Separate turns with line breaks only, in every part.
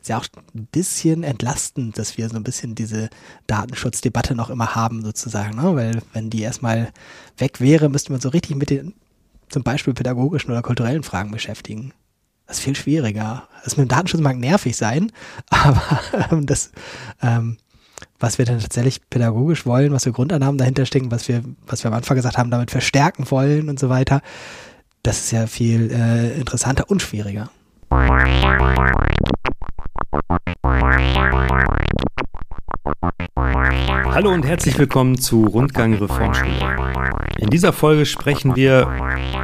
ist ja auch ein bisschen entlastend, dass wir so ein bisschen diese Datenschutzdebatte noch immer haben, sozusagen, ne? weil wenn die erstmal weg wäre, müsste man so richtig mit den zum Beispiel pädagogischen oder kulturellen Fragen beschäftigen. Das ist viel schwieriger. Das mit dem Datenschutz mag nervig sein, aber ähm, das, ähm, was wir dann tatsächlich pädagogisch wollen, was für Grundannahmen dahinter stecken, was wir, was wir am Anfang gesagt haben, damit verstärken wollen und so weiter, das ist ja viel äh, interessanter und schwieriger.
Hallo und herzlich willkommen zu Rundgang Reformschule. In dieser Folge sprechen wir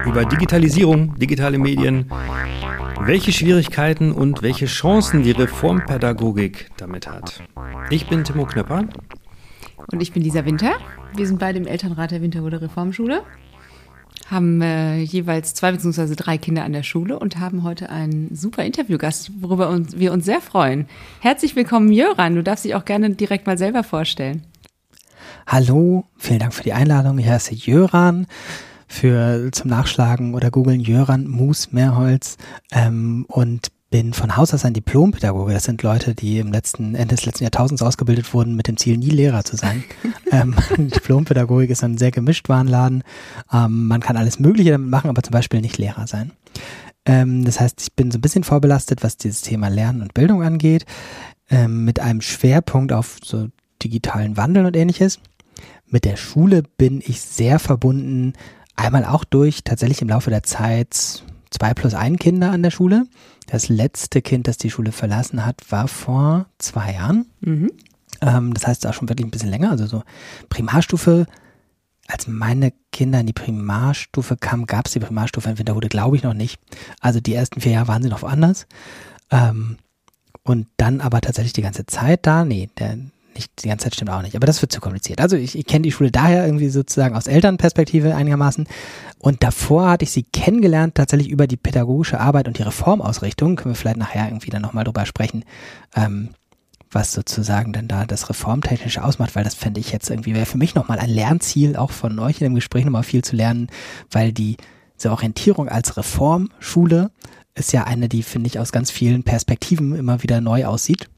über Digitalisierung, digitale Medien, welche Schwierigkeiten und welche Chancen die Reformpädagogik damit hat. Ich bin Timo Knöpper.
Und ich bin Lisa Winter. Wir sind beide im Elternrat der Winterhude Reformschule haben äh, jeweils zwei bzw. drei Kinder an der Schule und haben heute einen super Interviewgast, worüber uns, wir uns sehr freuen. Herzlich willkommen, Jöran. Du darfst dich auch gerne direkt mal selber vorstellen.
Hallo, vielen Dank für die Einladung. Ich heiße Jöran. Für zum Nachschlagen oder googeln Jöran Mus Mehrholz ähm, und bin von Haus aus ein Diplompädagoge. Das sind Leute, die im letzten Ende des letzten Jahrtausends ausgebildet wurden mit dem Ziel, nie Lehrer zu sein. ähm, Diplompädagogik ist ein sehr gemischt Warenladen. Ähm, man kann alles Mögliche damit machen, aber zum Beispiel nicht Lehrer sein. Ähm, das heißt, ich bin so ein bisschen vorbelastet, was dieses Thema Lernen und Bildung angeht, ähm, mit einem Schwerpunkt auf so digitalen Wandel und ähnliches. Mit der Schule bin ich sehr verbunden, einmal auch durch tatsächlich im Laufe der Zeit zwei plus ein Kinder an der Schule. Das letzte Kind, das die Schule verlassen hat, war vor zwei Jahren. Mhm. Ähm, das heißt auch schon wirklich ein bisschen länger. Also so Primarstufe. Als meine Kinder in die Primarstufe kamen, gab es die Primarstufe in Winterhude, glaube ich, noch nicht. Also die ersten vier Jahre waren sie noch woanders. Ähm, und dann aber tatsächlich die ganze Zeit da. Nee, der, nicht die ganze Zeit stimmt auch nicht, aber das wird zu kompliziert. Also ich, ich kenne die Schule daher irgendwie sozusagen aus Elternperspektive einigermaßen. Und davor hatte ich sie kennengelernt, tatsächlich über die pädagogische Arbeit und die Reformausrichtung. Können wir vielleicht nachher irgendwie dann nochmal drüber sprechen, ähm, was sozusagen dann da das Reformtechnische ausmacht, weil das fände ich jetzt irgendwie, wäre für mich nochmal ein Lernziel, auch von euch in dem Gespräch nochmal viel zu lernen, weil die diese Orientierung als Reformschule ist ja eine, die, finde ich, aus ganz vielen Perspektiven immer wieder neu aussieht.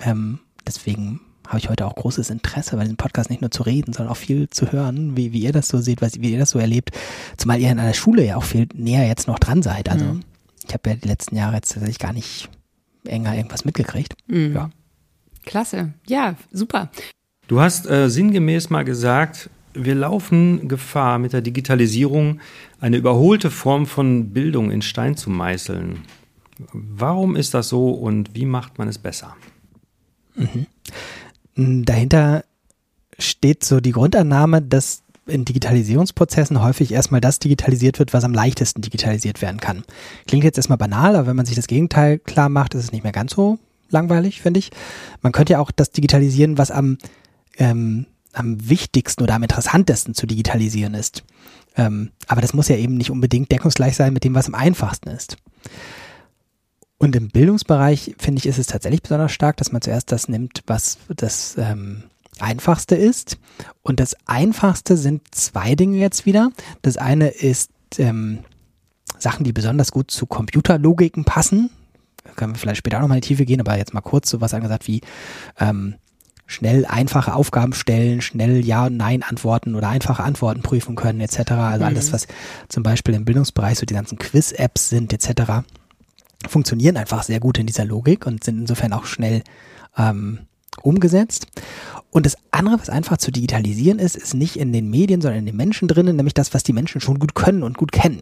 Ähm, deswegen habe ich heute auch großes Interesse, bei diesem Podcast nicht nur zu reden, sondern auch viel zu hören, wie, wie ihr das so seht, was, wie ihr das so erlebt. Zumal ihr in einer Schule ja auch viel näher jetzt noch dran seid. Also mhm. ich habe ja die letzten Jahre jetzt tatsächlich gar nicht enger irgendwas mitgekriegt. Mhm. Ja.
Klasse. Ja, super.
Du hast äh, sinngemäß mal gesagt, wir laufen Gefahr, mit der Digitalisierung eine überholte Form von Bildung in Stein zu meißeln. Warum ist das so und wie macht man es besser?
Mhm. Dahinter steht so die Grundannahme, dass in Digitalisierungsprozessen häufig erstmal das digitalisiert wird, was am leichtesten digitalisiert werden kann. Klingt jetzt erstmal banal, aber wenn man sich das Gegenteil klar macht, ist es nicht mehr ganz so langweilig, finde ich. Man könnte ja auch das digitalisieren, was am, ähm, am wichtigsten oder am interessantesten zu digitalisieren ist. Ähm, aber das muss ja eben nicht unbedingt deckungsgleich sein mit dem, was am einfachsten ist. Und im Bildungsbereich, finde ich, ist es tatsächlich besonders stark, dass man zuerst das nimmt, was das ähm, Einfachste ist. Und das Einfachste sind zwei Dinge jetzt wieder. Das eine ist ähm, Sachen, die besonders gut zu Computerlogiken passen. Da können wir vielleicht später auch nochmal in die Tiefe gehen, aber jetzt mal kurz so was angesagt wie ähm, schnell einfache Aufgaben stellen, schnell Ja und Nein antworten oder einfache Antworten prüfen können etc. Also alles, mhm. was zum Beispiel im Bildungsbereich so die ganzen Quiz-Apps sind etc funktionieren einfach sehr gut in dieser Logik und sind insofern auch schnell ähm, umgesetzt. Und das andere, was einfach zu digitalisieren ist, ist nicht in den Medien, sondern in den Menschen drinnen, nämlich das, was die Menschen schon gut können und gut kennen.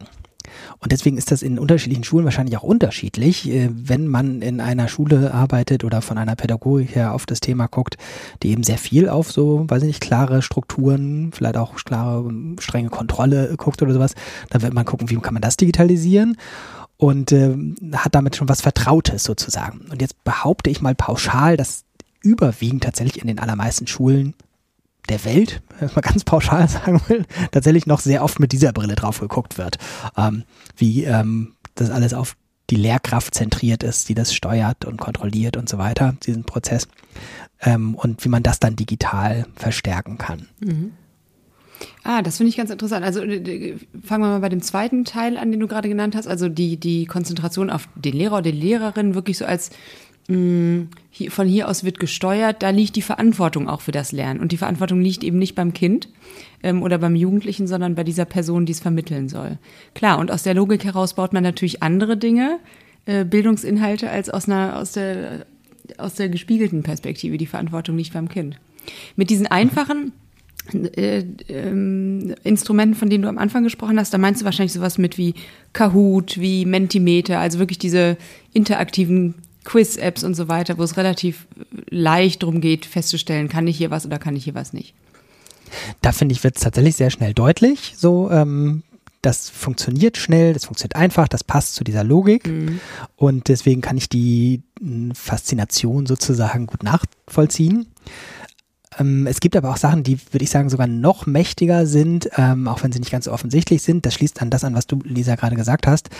Und deswegen ist das in unterschiedlichen Schulen wahrscheinlich auch unterschiedlich, äh, wenn man in einer Schule arbeitet oder von einer Pädagogik her auf das Thema guckt, die eben sehr viel auf so, weiß ich nicht, klare Strukturen, vielleicht auch klare, strenge Kontrolle guckt oder sowas, dann wird man gucken, wie kann man das digitalisieren und äh, hat damit schon was Vertrautes sozusagen. Und jetzt behaupte ich mal pauschal, dass überwiegend tatsächlich in den allermeisten Schulen der Welt, wenn man ganz pauschal sagen will, tatsächlich noch sehr oft mit dieser Brille drauf geguckt wird. Ähm, wie ähm, das alles auf die Lehrkraft zentriert ist, die das steuert und kontrolliert und so weiter, diesen Prozess. Ähm, und wie man das dann digital verstärken kann. Mhm.
Ah, das finde ich ganz interessant. Also fangen wir mal bei dem zweiten Teil an, den du gerade genannt hast. Also die, die Konzentration auf den Lehrer oder die Lehrerin wirklich so als von hier aus wird gesteuert, da liegt die Verantwortung auch für das Lernen. Und die Verantwortung liegt eben nicht beim Kind ähm, oder beim Jugendlichen, sondern bei dieser Person, die es vermitteln soll. Klar, und aus der Logik heraus baut man natürlich andere Dinge, äh, Bildungsinhalte, als aus, einer, aus, der, aus der gespiegelten Perspektive. Die Verantwortung liegt beim Kind. Mit diesen einfachen äh, ähm, Instrumenten, von denen du am Anfang gesprochen hast, da meinst du wahrscheinlich sowas mit wie Kahoot, wie Mentimeter, also wirklich diese interaktiven Quiz-Apps und so weiter, wo es relativ leicht darum geht, festzustellen, kann ich hier was oder kann ich hier was nicht.
Da finde ich, wird es tatsächlich sehr schnell deutlich. So, ähm, das funktioniert schnell, das funktioniert einfach, das passt zu dieser Logik. Mhm. Und deswegen kann ich die Faszination sozusagen gut nachvollziehen. Ähm, es gibt aber auch Sachen, die, würde ich sagen, sogar noch mächtiger sind, ähm, auch wenn sie nicht ganz so offensichtlich sind. Das schließt an das an, was du, Lisa, gerade gesagt hast,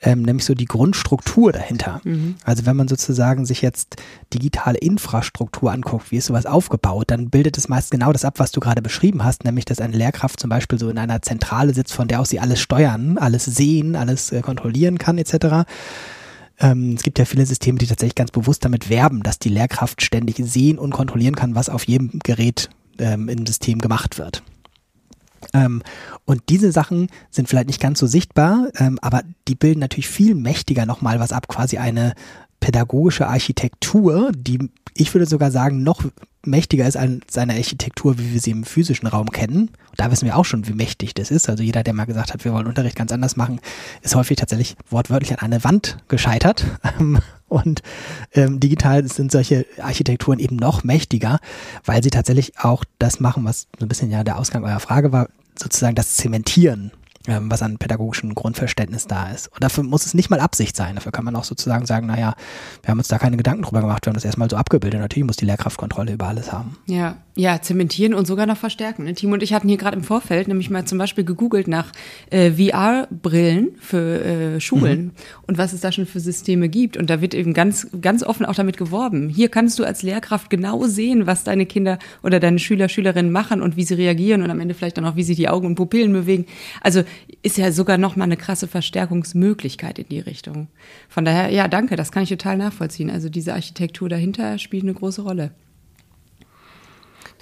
ähm, nämlich so die Grundstruktur dahinter. Mhm. Also wenn man sozusagen sich jetzt digitale Infrastruktur anguckt, wie ist sowas aufgebaut, dann bildet es meist genau das ab, was du gerade beschrieben hast, nämlich dass eine Lehrkraft zum Beispiel so in einer Zentrale sitzt, von der aus sie alles steuern, alles sehen, alles äh, kontrollieren kann, etc. Ähm, es gibt ja viele Systeme, die tatsächlich ganz bewusst damit werben, dass die Lehrkraft ständig sehen und kontrollieren kann, was auf jedem Gerät ähm, im System gemacht wird. Ähm, und diese Sachen sind vielleicht nicht ganz so sichtbar, ähm, aber die bilden natürlich viel mächtiger nochmal was ab, quasi eine pädagogische Architektur, die ich würde sogar sagen, noch mächtiger ist als eine Architektur, wie wir sie im physischen Raum kennen. Da wissen wir auch schon, wie mächtig das ist. Also jeder, der mal gesagt hat, wir wollen Unterricht ganz anders machen, ist häufig tatsächlich wortwörtlich an eine Wand gescheitert. Und ähm, digital sind solche Architekturen eben noch mächtiger, weil sie tatsächlich auch das machen, was so ein bisschen ja der Ausgang eurer Frage war, sozusagen das Zementieren ähm, was an pädagogischem Grundverständnis da ist. Und dafür muss es nicht mal Absicht sein. Dafür kann man auch sozusagen sagen, naja, wir haben uns da keine Gedanken drüber gemacht, wir haben das erstmal so abgebildet. Natürlich muss die Lehrkraftkontrolle über alles haben.
Ja, ja, zementieren und sogar noch verstärken. Ne? Timo und ich hatten hier gerade im Vorfeld nämlich mal zum Beispiel gegoogelt nach äh, VR-Brillen für äh, Schulen mhm. und was es da schon für Systeme gibt. Und da wird eben ganz, ganz offen auch damit geworben. Hier kannst du als Lehrkraft genau sehen, was deine Kinder oder deine Schüler, Schülerinnen machen und wie sie reagieren und am Ende vielleicht dann auch, wie sie die Augen und Pupillen bewegen. Also ist ja sogar noch mal eine krasse Verstärkungsmöglichkeit in die Richtung. Von daher, ja, danke, das kann ich total nachvollziehen. Also diese Architektur dahinter spielt eine große Rolle.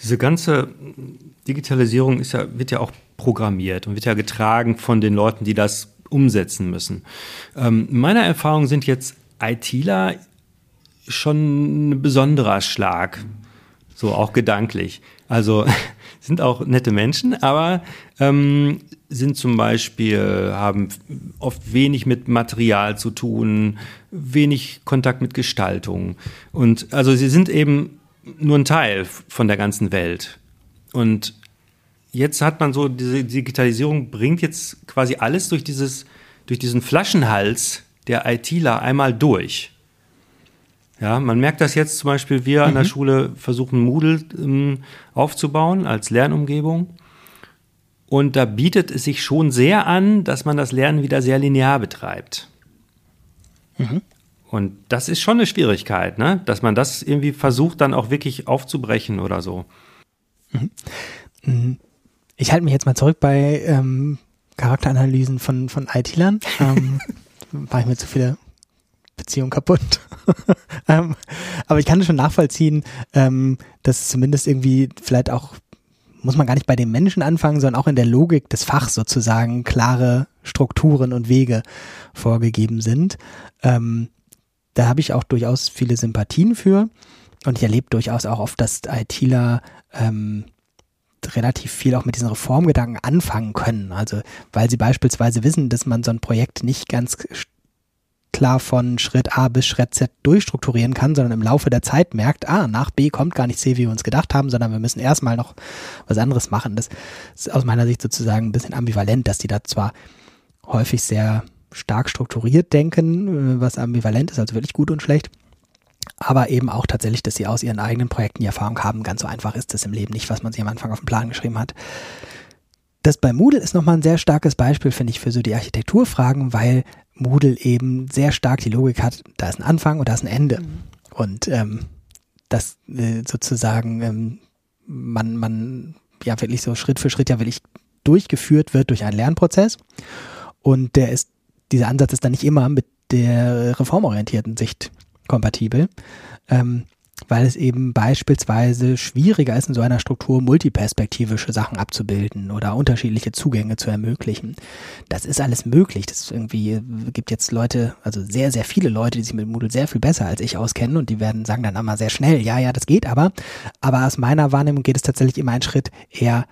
Diese ganze Digitalisierung ist ja, wird ja auch programmiert und wird ja getragen von den Leuten, die das umsetzen müssen. Ähm, meiner Erfahrung sind jetzt ITler schon ein besonderer Schlag, so auch gedanklich. Also sind auch nette Menschen, aber ähm, sind zum Beispiel, haben oft wenig mit Material zu tun, wenig Kontakt mit Gestaltung. Und also sie sind eben nur ein Teil von der ganzen Welt. Und jetzt hat man so, diese Digitalisierung bringt jetzt quasi alles durch dieses, durch diesen Flaschenhals der ITler einmal durch. Ja, man merkt das jetzt zum Beispiel, wir mhm. an der mhm. Schule versuchen Moodle ähm, aufzubauen als Lernumgebung. Und da bietet es sich schon sehr an, dass man das Lernen wieder sehr linear betreibt. Mhm. Und das ist schon eine Schwierigkeit, ne? dass man das irgendwie versucht, dann auch wirklich aufzubrechen oder so.
Mhm. Mhm. Ich halte mich jetzt mal zurück bei ähm, Charakteranalysen von, von IT-Lern. Ähm, war ich mir zu viele Beziehungen kaputt. ähm, aber ich kann schon nachvollziehen, ähm, dass zumindest irgendwie vielleicht auch muss man gar nicht bei den Menschen anfangen, sondern auch in der Logik des Fachs sozusagen klare Strukturen und Wege vorgegeben sind. Ähm, da habe ich auch durchaus viele Sympathien für. Und ich erlebe durchaus auch oft, dass ITler ähm, relativ viel auch mit diesen Reformgedanken anfangen können. Also weil sie beispielsweise wissen, dass man so ein Projekt nicht ganz klar von Schritt A bis Schritt Z durchstrukturieren kann, sondern im Laufe der Zeit merkt, ah, nach B kommt gar nicht C, wie wir uns gedacht haben, sondern wir müssen erstmal noch was anderes machen. Das ist aus meiner Sicht sozusagen ein bisschen ambivalent, dass die da zwar häufig sehr stark strukturiert denken, äh, was ambivalent ist, also wirklich gut und schlecht, aber eben auch tatsächlich, dass sie aus ihren eigenen Projekten die Erfahrung haben, ganz so einfach ist das im Leben nicht, was man sich am Anfang auf den Plan geschrieben hat. Das bei Moodle ist nochmal ein sehr starkes Beispiel, finde ich, für so die Architekturfragen, weil Moodle eben sehr stark die Logik hat, da ist ein Anfang und da ist ein Ende. Mhm. Und ähm, das äh, sozusagen ähm, man, man ja wirklich so Schritt für Schritt ja wirklich durchgeführt wird durch einen Lernprozess. Und der ist, dieser Ansatz ist dann nicht immer mit der reformorientierten Sicht kompatibel. Ähm, weil es eben beispielsweise schwieriger ist, in so einer Struktur multiperspektivische Sachen abzubilden oder unterschiedliche Zugänge zu ermöglichen. Das ist alles möglich. Das irgendwie gibt jetzt Leute, also sehr, sehr viele Leute, die sich mit Moodle sehr viel besser als ich auskennen und die werden sagen dann immer sehr schnell, ja, ja, das geht aber. Aber aus meiner Wahrnehmung geht es tatsächlich immer einen Schritt eher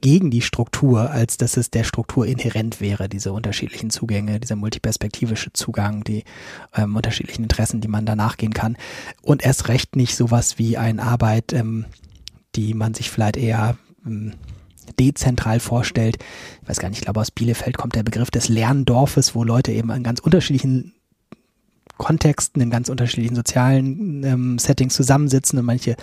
gegen die Struktur, als dass es der Struktur inhärent wäre, diese unterschiedlichen Zugänge, dieser multiperspektivische Zugang, die ähm, unterschiedlichen Interessen, die man da nachgehen kann. Und erst recht nicht sowas wie eine Arbeit, ähm, die man sich vielleicht eher ähm, dezentral vorstellt. Ich weiß gar nicht, ich glaube aus Bielefeld kommt der Begriff des Lerndorfes, wo Leute eben in ganz unterschiedlichen Kontexten, in ganz unterschiedlichen sozialen ähm, Settings zusammensitzen und manche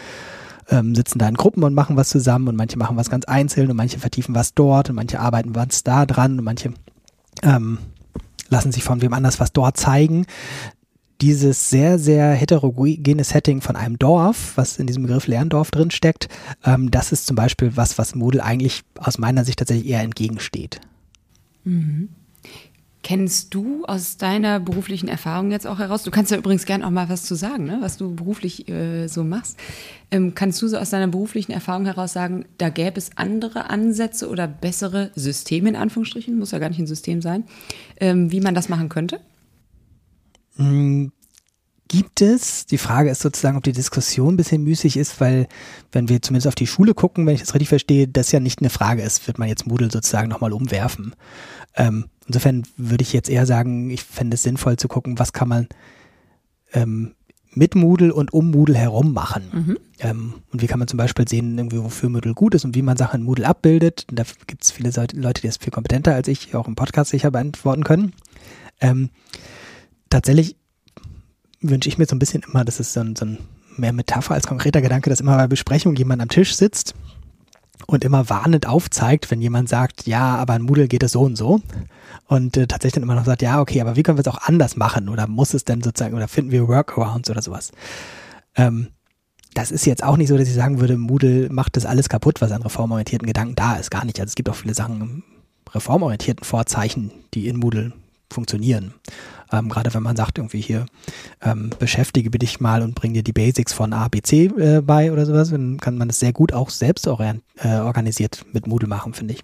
ähm, sitzen da in Gruppen und machen was zusammen und manche machen was ganz einzeln und manche vertiefen was dort und manche arbeiten was da dran und manche ähm, lassen sich von wem anders was dort zeigen. Dieses sehr, sehr heterogene Setting von einem Dorf, was in diesem Begriff Lerndorf drin steckt, ähm, das ist zum Beispiel was, was Moodle eigentlich aus meiner Sicht tatsächlich eher entgegensteht.
Mhm. Kennst du aus deiner beruflichen Erfahrung jetzt auch heraus, du kannst ja übrigens gern auch mal was zu sagen, ne, was du beruflich äh, so machst, ähm, kannst du so aus deiner beruflichen Erfahrung heraus sagen, da gäbe es andere Ansätze oder bessere Systeme in Anführungsstrichen, muss ja gar nicht ein System sein, ähm, wie man das machen könnte?
Hm, gibt es. Die Frage ist sozusagen, ob die Diskussion ein bisschen müßig ist, weil wenn wir zumindest auf die Schule gucken, wenn ich das richtig verstehe, das ja nicht eine Frage ist, wird man jetzt Moodle sozusagen nochmal umwerfen. Ähm, insofern würde ich jetzt eher sagen, ich fände es sinnvoll zu gucken, was kann man ähm, mit Moodle und um Moodle herum machen. Mhm. Ähm, und wie kann man zum Beispiel sehen, irgendwie, wofür Moodle gut ist und wie man Sachen in Moodle abbildet. Und da gibt es viele Leute, die das viel kompetenter als ich auch im Podcast sicher beantworten können. Ähm, tatsächlich wünsche ich mir so ein bisschen immer, das ist so ein, so ein mehr Metapher als konkreter Gedanke, dass immer bei Besprechungen jemand am Tisch sitzt und immer warnend aufzeigt, wenn jemand sagt, ja, aber in Moodle geht es so und so. Und äh, tatsächlich dann immer noch sagt, ja, okay, aber wie können wir es auch anders machen? Oder muss es denn sozusagen, oder finden wir Workarounds oder sowas? Ähm, das ist jetzt auch nicht so, dass ich sagen würde, Moodle macht das alles kaputt, was an reformorientierten Gedanken da ist. Gar nicht. Also es gibt auch viele Sachen reformorientierten Vorzeichen, die in Moodle funktionieren. Ähm, Gerade wenn man sagt, irgendwie hier, ähm, beschäftige dich mal und bring dir die Basics von A, B, C äh, bei oder sowas, dann kann man das sehr gut auch selbst äh, organisiert mit Moodle machen, finde ich.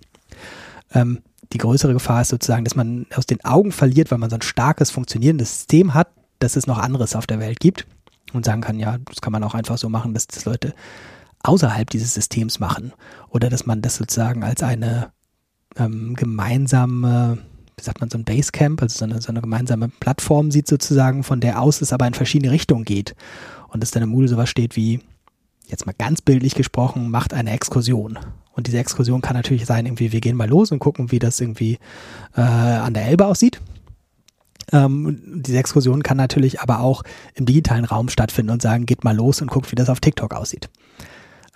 Ähm, die größere Gefahr ist sozusagen, dass man aus den Augen verliert, weil man so ein starkes, funktionierendes System hat, dass es noch anderes auf der Welt gibt und sagen kann, ja, das kann man auch einfach so machen, dass das Leute außerhalb dieses Systems machen oder dass man das sozusagen als eine ähm, gemeinsame wie sagt man, so ein Basecamp, also so eine, so eine gemeinsame Plattform sieht sozusagen, von der aus es aber in verschiedene Richtungen geht. Und dass dann im Moodle sowas steht wie, jetzt mal ganz bildlich gesprochen, macht eine Exkursion. Und diese Exkursion kann natürlich sein, irgendwie, wir gehen mal los und gucken, wie das irgendwie äh, an der Elbe aussieht. Ähm, diese Exkursion kann natürlich aber auch im digitalen Raum stattfinden und sagen, geht mal los und guckt, wie das auf TikTok aussieht.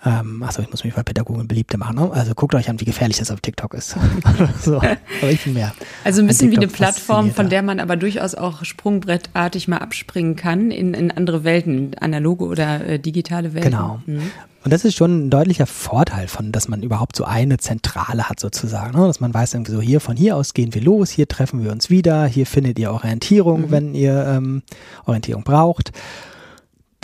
Ähm, achso, ich muss mich bei Pädagogen beliebte machen. Ne? Also guckt euch an, wie gefährlich das auf TikTok ist. so, aber ich bin mehr.
Also ein bisschen wie eine Plattform, von der man aber durchaus auch sprungbrettartig mal abspringen kann in, in andere Welten, analoge oder äh, digitale Welten.
Genau. Mhm. Und das ist schon ein deutlicher Vorteil von, dass man überhaupt so eine Zentrale hat sozusagen, ne? dass man weiß irgendwie so hier von hier aus gehen wir los, hier treffen wir uns wieder, hier findet ihr Orientierung, mhm. wenn ihr ähm, Orientierung braucht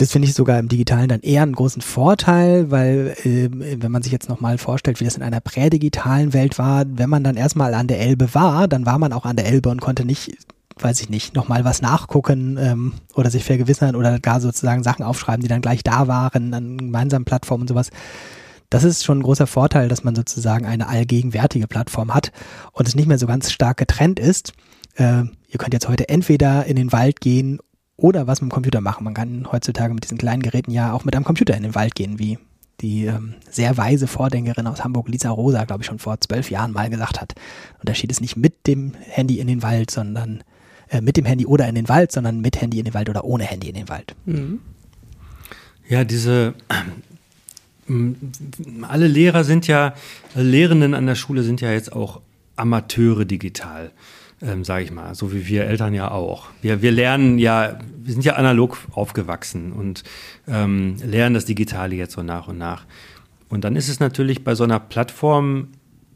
das finde ich sogar im Digitalen dann eher einen großen Vorteil, weil äh, wenn man sich jetzt nochmal vorstellt, wie das in einer prädigitalen Welt war, wenn man dann erstmal an der Elbe war, dann war man auch an der Elbe und konnte nicht, weiß ich nicht, nochmal was nachgucken ähm, oder sich vergewissern oder gar sozusagen Sachen aufschreiben, die dann gleich da waren, an gemeinsamen Plattformen und sowas. Das ist schon ein großer Vorteil, dass man sozusagen eine allgegenwärtige Plattform hat und es nicht mehr so ganz stark getrennt ist. Äh, ihr könnt jetzt heute entweder in den Wald gehen oder was mit dem Computer machen. Man kann heutzutage mit diesen kleinen Geräten ja auch mit einem Computer in den Wald gehen, wie die ähm, sehr weise Vordenkerin aus Hamburg, Lisa Rosa, glaube ich, schon vor zwölf Jahren mal gesagt hat. Unterschied ist nicht mit dem Handy in den Wald, sondern äh, mit dem Handy oder in den Wald, sondern mit Handy in den Wald oder ohne Handy in den Wald. Mhm.
Ja, diese äh, alle Lehrer sind ja, Lehrenden an der Schule sind ja jetzt auch Amateure digital ähm, sage ich mal, so wie wir Eltern ja auch. Wir, wir lernen ja, wir sind ja analog aufgewachsen und ähm, lernen das Digitale jetzt so nach und nach. Und dann ist es natürlich bei so einer Plattform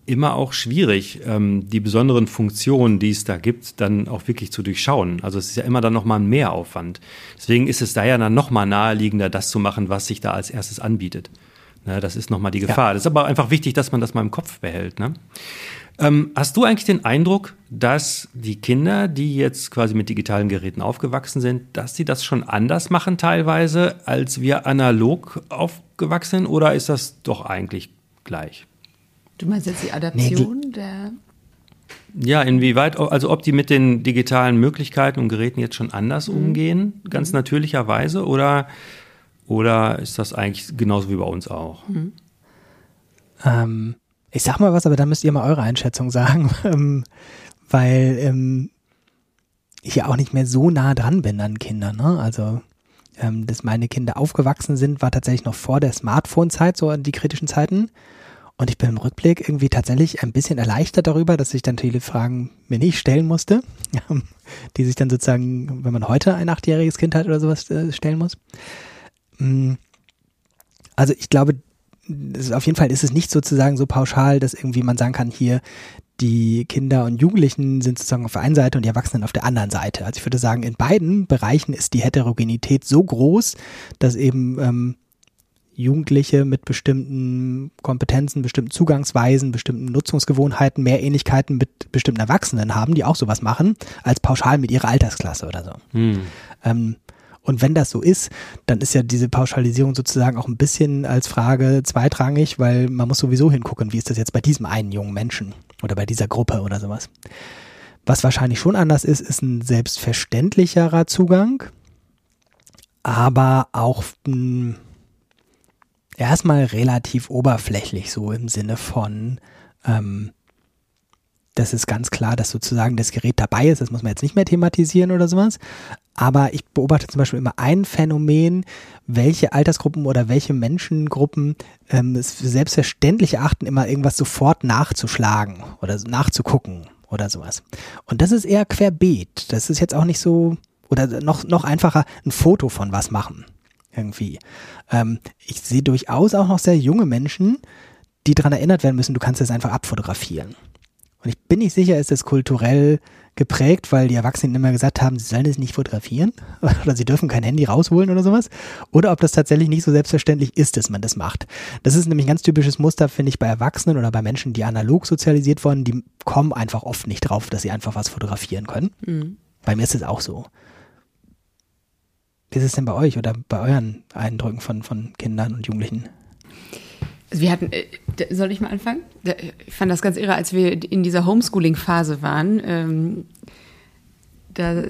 immer auch schwierig, ähm, die besonderen Funktionen, die es da gibt, dann auch wirklich zu durchschauen. Also es ist ja immer dann nochmal ein Mehraufwand. Deswegen ist es da ja dann nochmal naheliegender, das zu machen, was sich da als erstes anbietet. Ne, das ist nochmal die Gefahr. Ja. Das ist aber einfach wichtig, dass man das mal im Kopf behält. Ne? Ähm, hast du eigentlich den Eindruck, dass die Kinder, die jetzt quasi mit digitalen Geräten aufgewachsen sind, dass sie das schon anders machen teilweise, als wir analog aufgewachsen sind? Oder ist das doch eigentlich gleich?
Du meinst jetzt die Adaption nee, der
ja, inwieweit, also ob die mit den digitalen Möglichkeiten und Geräten jetzt schon anders mhm. umgehen, ganz mhm. natürlicherweise, oder, oder ist das eigentlich genauso wie bei uns auch? Mhm.
Ähm, ich sag mal was, aber dann müsst ihr mal eure Einschätzung sagen, ähm, weil ähm, ich ja auch nicht mehr so nah dran bin an Kindern. Ne? Also, ähm, dass meine Kinder aufgewachsen sind, war tatsächlich noch vor der Smartphone-Zeit, so die kritischen Zeiten. Und ich bin im Rückblick irgendwie tatsächlich ein bisschen erleichtert darüber, dass ich dann viele Fragen mir nicht stellen musste, die sich dann sozusagen, wenn man heute ein achtjähriges Kind hat oder sowas, äh, stellen muss. Mm. Also ich glaube, auf jeden Fall ist es nicht sozusagen so pauschal, dass irgendwie man sagen kann, hier die Kinder und Jugendlichen sind sozusagen auf der einen Seite und die Erwachsenen auf der anderen Seite. Also ich würde sagen, in beiden Bereichen ist die Heterogenität so groß, dass eben ähm, Jugendliche mit bestimmten Kompetenzen, bestimmten Zugangsweisen, bestimmten Nutzungsgewohnheiten mehr Ähnlichkeiten mit bestimmten Erwachsenen haben, die auch sowas machen, als pauschal mit ihrer Altersklasse oder so. Hm. Ähm, und wenn das so ist, dann ist ja diese Pauschalisierung sozusagen auch ein bisschen als Frage zweitrangig, weil man muss sowieso hingucken, wie ist das jetzt bei diesem einen jungen Menschen oder bei dieser Gruppe oder sowas. Was wahrscheinlich schon anders ist, ist ein selbstverständlicherer Zugang, aber auch erstmal relativ oberflächlich, so im Sinne von, ähm, das ist ganz klar, dass sozusagen das Gerät dabei ist, das muss man jetzt nicht mehr thematisieren oder sowas. Aber ich beobachte zum Beispiel immer ein Phänomen, welche Altersgruppen oder welche Menschengruppen ähm, es für selbstverständlich erachten, immer irgendwas sofort nachzuschlagen oder nachzugucken oder sowas. Und das ist eher querbeet. Das ist jetzt auch nicht so, oder noch, noch einfacher, ein Foto von was machen. Irgendwie. Ähm, ich sehe durchaus auch noch sehr junge Menschen, die daran erinnert werden müssen, du kannst das einfach abfotografieren. Und ich bin nicht sicher, ist das kulturell geprägt, weil die Erwachsenen immer gesagt haben, sie sollen es nicht fotografieren oder sie dürfen kein Handy rausholen oder sowas. Oder ob das tatsächlich nicht so selbstverständlich ist, dass man das macht. Das ist nämlich ein ganz typisches Muster, finde ich, bei Erwachsenen oder bei Menschen, die analog sozialisiert wurden, die kommen einfach oft nicht drauf, dass sie einfach was fotografieren können. Mhm. Bei mir ist es auch so. Wie ist es denn bei euch oder bei euren Eindrücken von, von Kindern und Jugendlichen?
Wir hatten, äh, soll ich mal anfangen? Ich fand das ganz irre, als wir in dieser Homeschooling-Phase waren. Ähm, da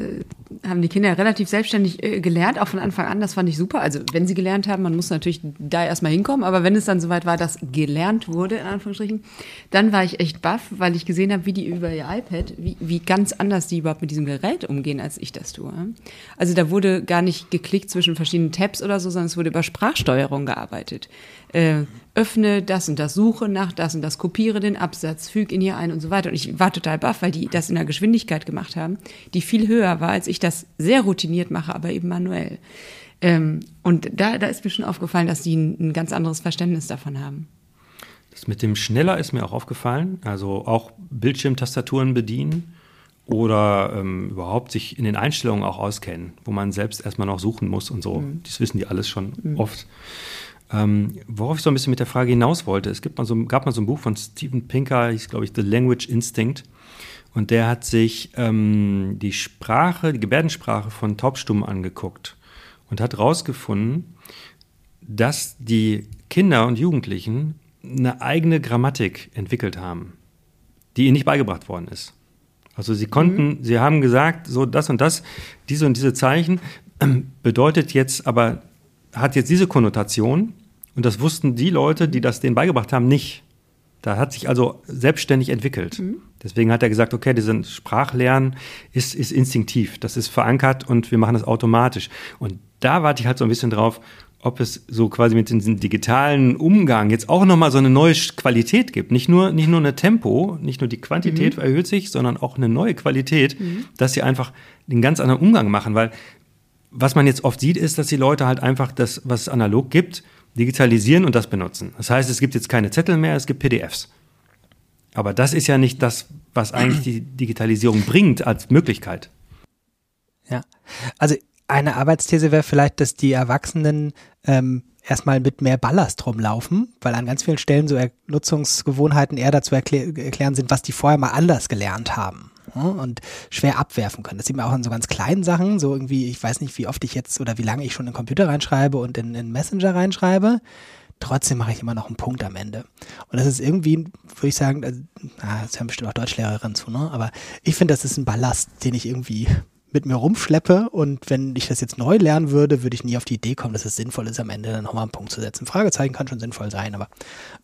haben die Kinder relativ selbstständig äh, gelernt, auch von Anfang an. Das fand ich super. Also wenn sie gelernt haben, man muss natürlich da erstmal hinkommen, aber wenn es dann soweit war, dass gelernt wurde, in Anführungsstrichen, dann war ich echt baff, weil ich gesehen habe, wie die über ihr iPad, wie, wie ganz anders die überhaupt mit diesem Gerät umgehen, als ich das tue. Also da wurde gar nicht geklickt zwischen verschiedenen Tabs oder so, sondern es wurde über Sprachsteuerung gearbeitet äh, öffne das und das, suche nach das und das, kopiere den Absatz, füge ihn hier ein und so weiter. Und ich war total baff, weil die das in einer Geschwindigkeit gemacht haben, die viel höher war, als ich das sehr routiniert mache, aber eben manuell. Ähm, und da, da ist mir schon aufgefallen, dass die ein, ein ganz anderes Verständnis davon haben.
Das mit dem schneller ist mir auch aufgefallen. Also auch Bildschirmtastaturen bedienen oder ähm, überhaupt sich in den Einstellungen auch auskennen, wo man selbst erstmal noch suchen muss und so. Mhm. Das wissen die alles schon mhm. oft. Ähm, worauf ich so ein bisschen mit der Frage hinaus wollte, es gibt mal so, gab mal so ein Buch von Steven Pinker, hieß glaube ich The Language Instinct. Und der hat sich ähm, die Sprache, die Gebärdensprache von Taubstummen angeguckt und hat herausgefunden, dass die Kinder und Jugendlichen eine eigene Grammatik entwickelt haben, die ihnen nicht beigebracht worden ist. Also sie konnten, mhm. sie haben gesagt, so das und das, diese und diese Zeichen bedeutet jetzt aber hat jetzt diese Konnotation und das wussten die Leute, die das denen beigebracht haben, nicht. Da hat sich also selbstständig entwickelt. Mhm. Deswegen hat er gesagt, okay, dieses Sprachlernen ist, ist instinktiv, das ist verankert und wir machen das automatisch. Und da warte ich halt so ein bisschen drauf, ob es so quasi mit diesem digitalen Umgang jetzt auch nochmal so eine neue Qualität gibt. Nicht nur, nicht nur eine Tempo, nicht nur die Quantität mhm. erhöht sich, sondern auch eine neue Qualität, mhm. dass sie einfach einen ganz anderen Umgang machen, weil was man jetzt oft sieht, ist, dass die Leute halt einfach das, was es analog gibt, digitalisieren und das benutzen. Das heißt, es gibt jetzt keine Zettel mehr, es gibt PDFs. Aber das ist ja nicht das, was eigentlich die Digitalisierung bringt als Möglichkeit.
Ja, also eine Arbeitsthese wäre vielleicht, dass die Erwachsenen ähm, erstmal mit mehr Ballast rumlaufen, weil an ganz vielen Stellen so er Nutzungsgewohnheiten eher dazu erklär erklären sind, was die vorher mal anders gelernt haben und schwer abwerfen können. Das sieht man auch in so ganz kleinen Sachen, so irgendwie, ich weiß nicht, wie oft ich jetzt oder wie lange ich schon in Computer reinschreibe und in, in Messenger reinschreibe. Trotzdem mache ich immer noch einen Punkt am Ende. Und das ist irgendwie, würde ich sagen, also, na, das hören bestimmt auch Deutschlehrerinnen zu, ne? Aber ich finde, das ist ein Ballast, den ich irgendwie mit mir rumschleppe und wenn ich das jetzt neu lernen würde, würde ich nie auf die Idee kommen, dass es sinnvoll ist, am Ende dann nochmal einen Punkt zu setzen. Fragezeichen kann schon sinnvoll sein, aber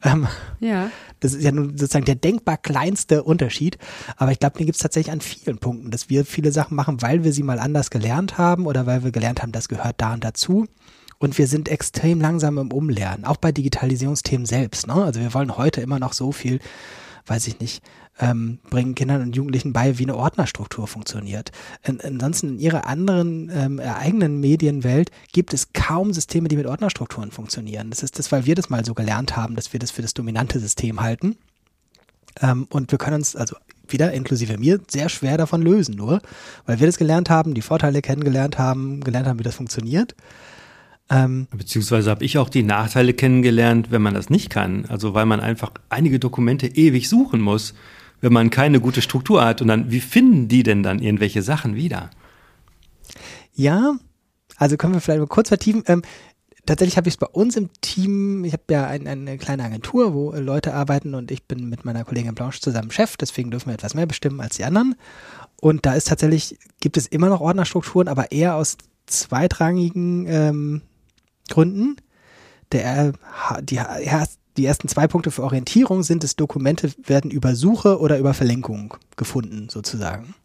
ähm, ja. das ist ja nun sozusagen der denkbar kleinste Unterschied. Aber ich glaube, den gibt es tatsächlich an vielen Punkten, dass wir viele Sachen machen, weil wir sie mal anders gelernt haben oder weil wir gelernt haben, das gehört da und dazu. Und wir sind extrem langsam im Umlernen, auch bei Digitalisierungsthemen selbst. Ne? Also wir wollen heute immer noch so viel, weiß ich nicht, ähm, bringen Kindern und Jugendlichen bei, wie eine Ordnerstruktur funktioniert. In, ansonsten in ihrer anderen ähm, eigenen Medienwelt gibt es kaum Systeme, die mit Ordnerstrukturen funktionieren. Das ist das, weil wir das mal so gelernt haben, dass wir das für das dominante System halten. Ähm, und wir können uns, also wieder inklusive mir, sehr schwer davon lösen, nur weil wir das gelernt haben, die Vorteile kennengelernt haben, gelernt haben, wie das funktioniert.
Ähm, Beziehungsweise habe ich auch die Nachteile kennengelernt, wenn man das nicht kann. Also weil man einfach einige Dokumente ewig suchen muss wenn man keine gute Struktur hat. Und dann, wie finden die denn dann irgendwelche Sachen wieder?
Ja, also können wir vielleicht mal kurz vertiefen. Ähm, tatsächlich habe ich es bei uns im Team, ich habe ja ein, eine kleine Agentur, wo Leute arbeiten und ich bin mit meiner Kollegin Blanche zusammen Chef, deswegen dürfen wir etwas mehr bestimmen als die anderen. Und da ist tatsächlich, gibt es immer noch Ordnerstrukturen, aber eher aus zweitrangigen ähm, Gründen. Der, die, die ersten zwei Punkte für Orientierung sind, dass Dokumente werden über Suche oder über Verlinkung gefunden, sozusagen.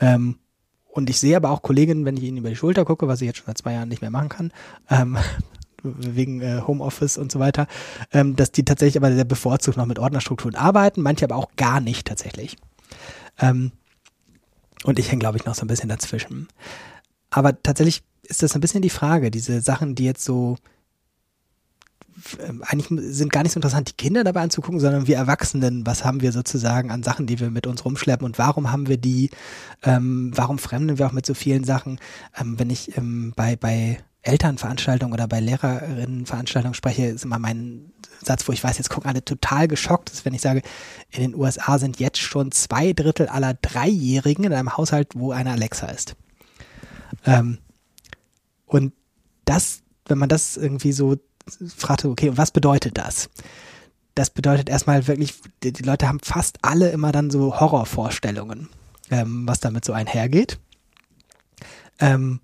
Ähm, und ich sehe aber auch Kolleginnen, wenn ich ihnen über die Schulter gucke, was ich jetzt schon seit zwei Jahren nicht mehr machen kann, ähm, wegen äh, Homeoffice und so weiter, ähm, dass die tatsächlich aber sehr bevorzugt noch mit Ordnerstrukturen arbeiten, manche aber auch gar nicht tatsächlich. Ähm, und ich hänge, glaube ich, noch so ein bisschen dazwischen. Aber tatsächlich ist das ein bisschen die Frage, diese Sachen, die jetzt so eigentlich sind gar nicht so interessant, die Kinder dabei anzugucken, sondern wir Erwachsenen, was haben wir sozusagen an Sachen, die wir mit uns rumschleppen und warum haben wir die, ähm, warum fremden wir auch mit so vielen Sachen, ähm, wenn ich ähm, bei, bei Elternveranstaltungen oder bei Lehrerinnenveranstaltungen spreche, ist immer mein Satz, wo ich weiß, jetzt gucken alle total geschockt, ist, wenn ich sage, in den USA sind jetzt schon zwei Drittel aller Dreijährigen in einem Haushalt, wo eine Alexa ist. Ähm, und das, wenn man das irgendwie so fragte, okay, was bedeutet das? Das bedeutet erstmal wirklich, die, die Leute haben fast alle immer dann so Horrorvorstellungen, ähm, was damit so einhergeht. Ähm,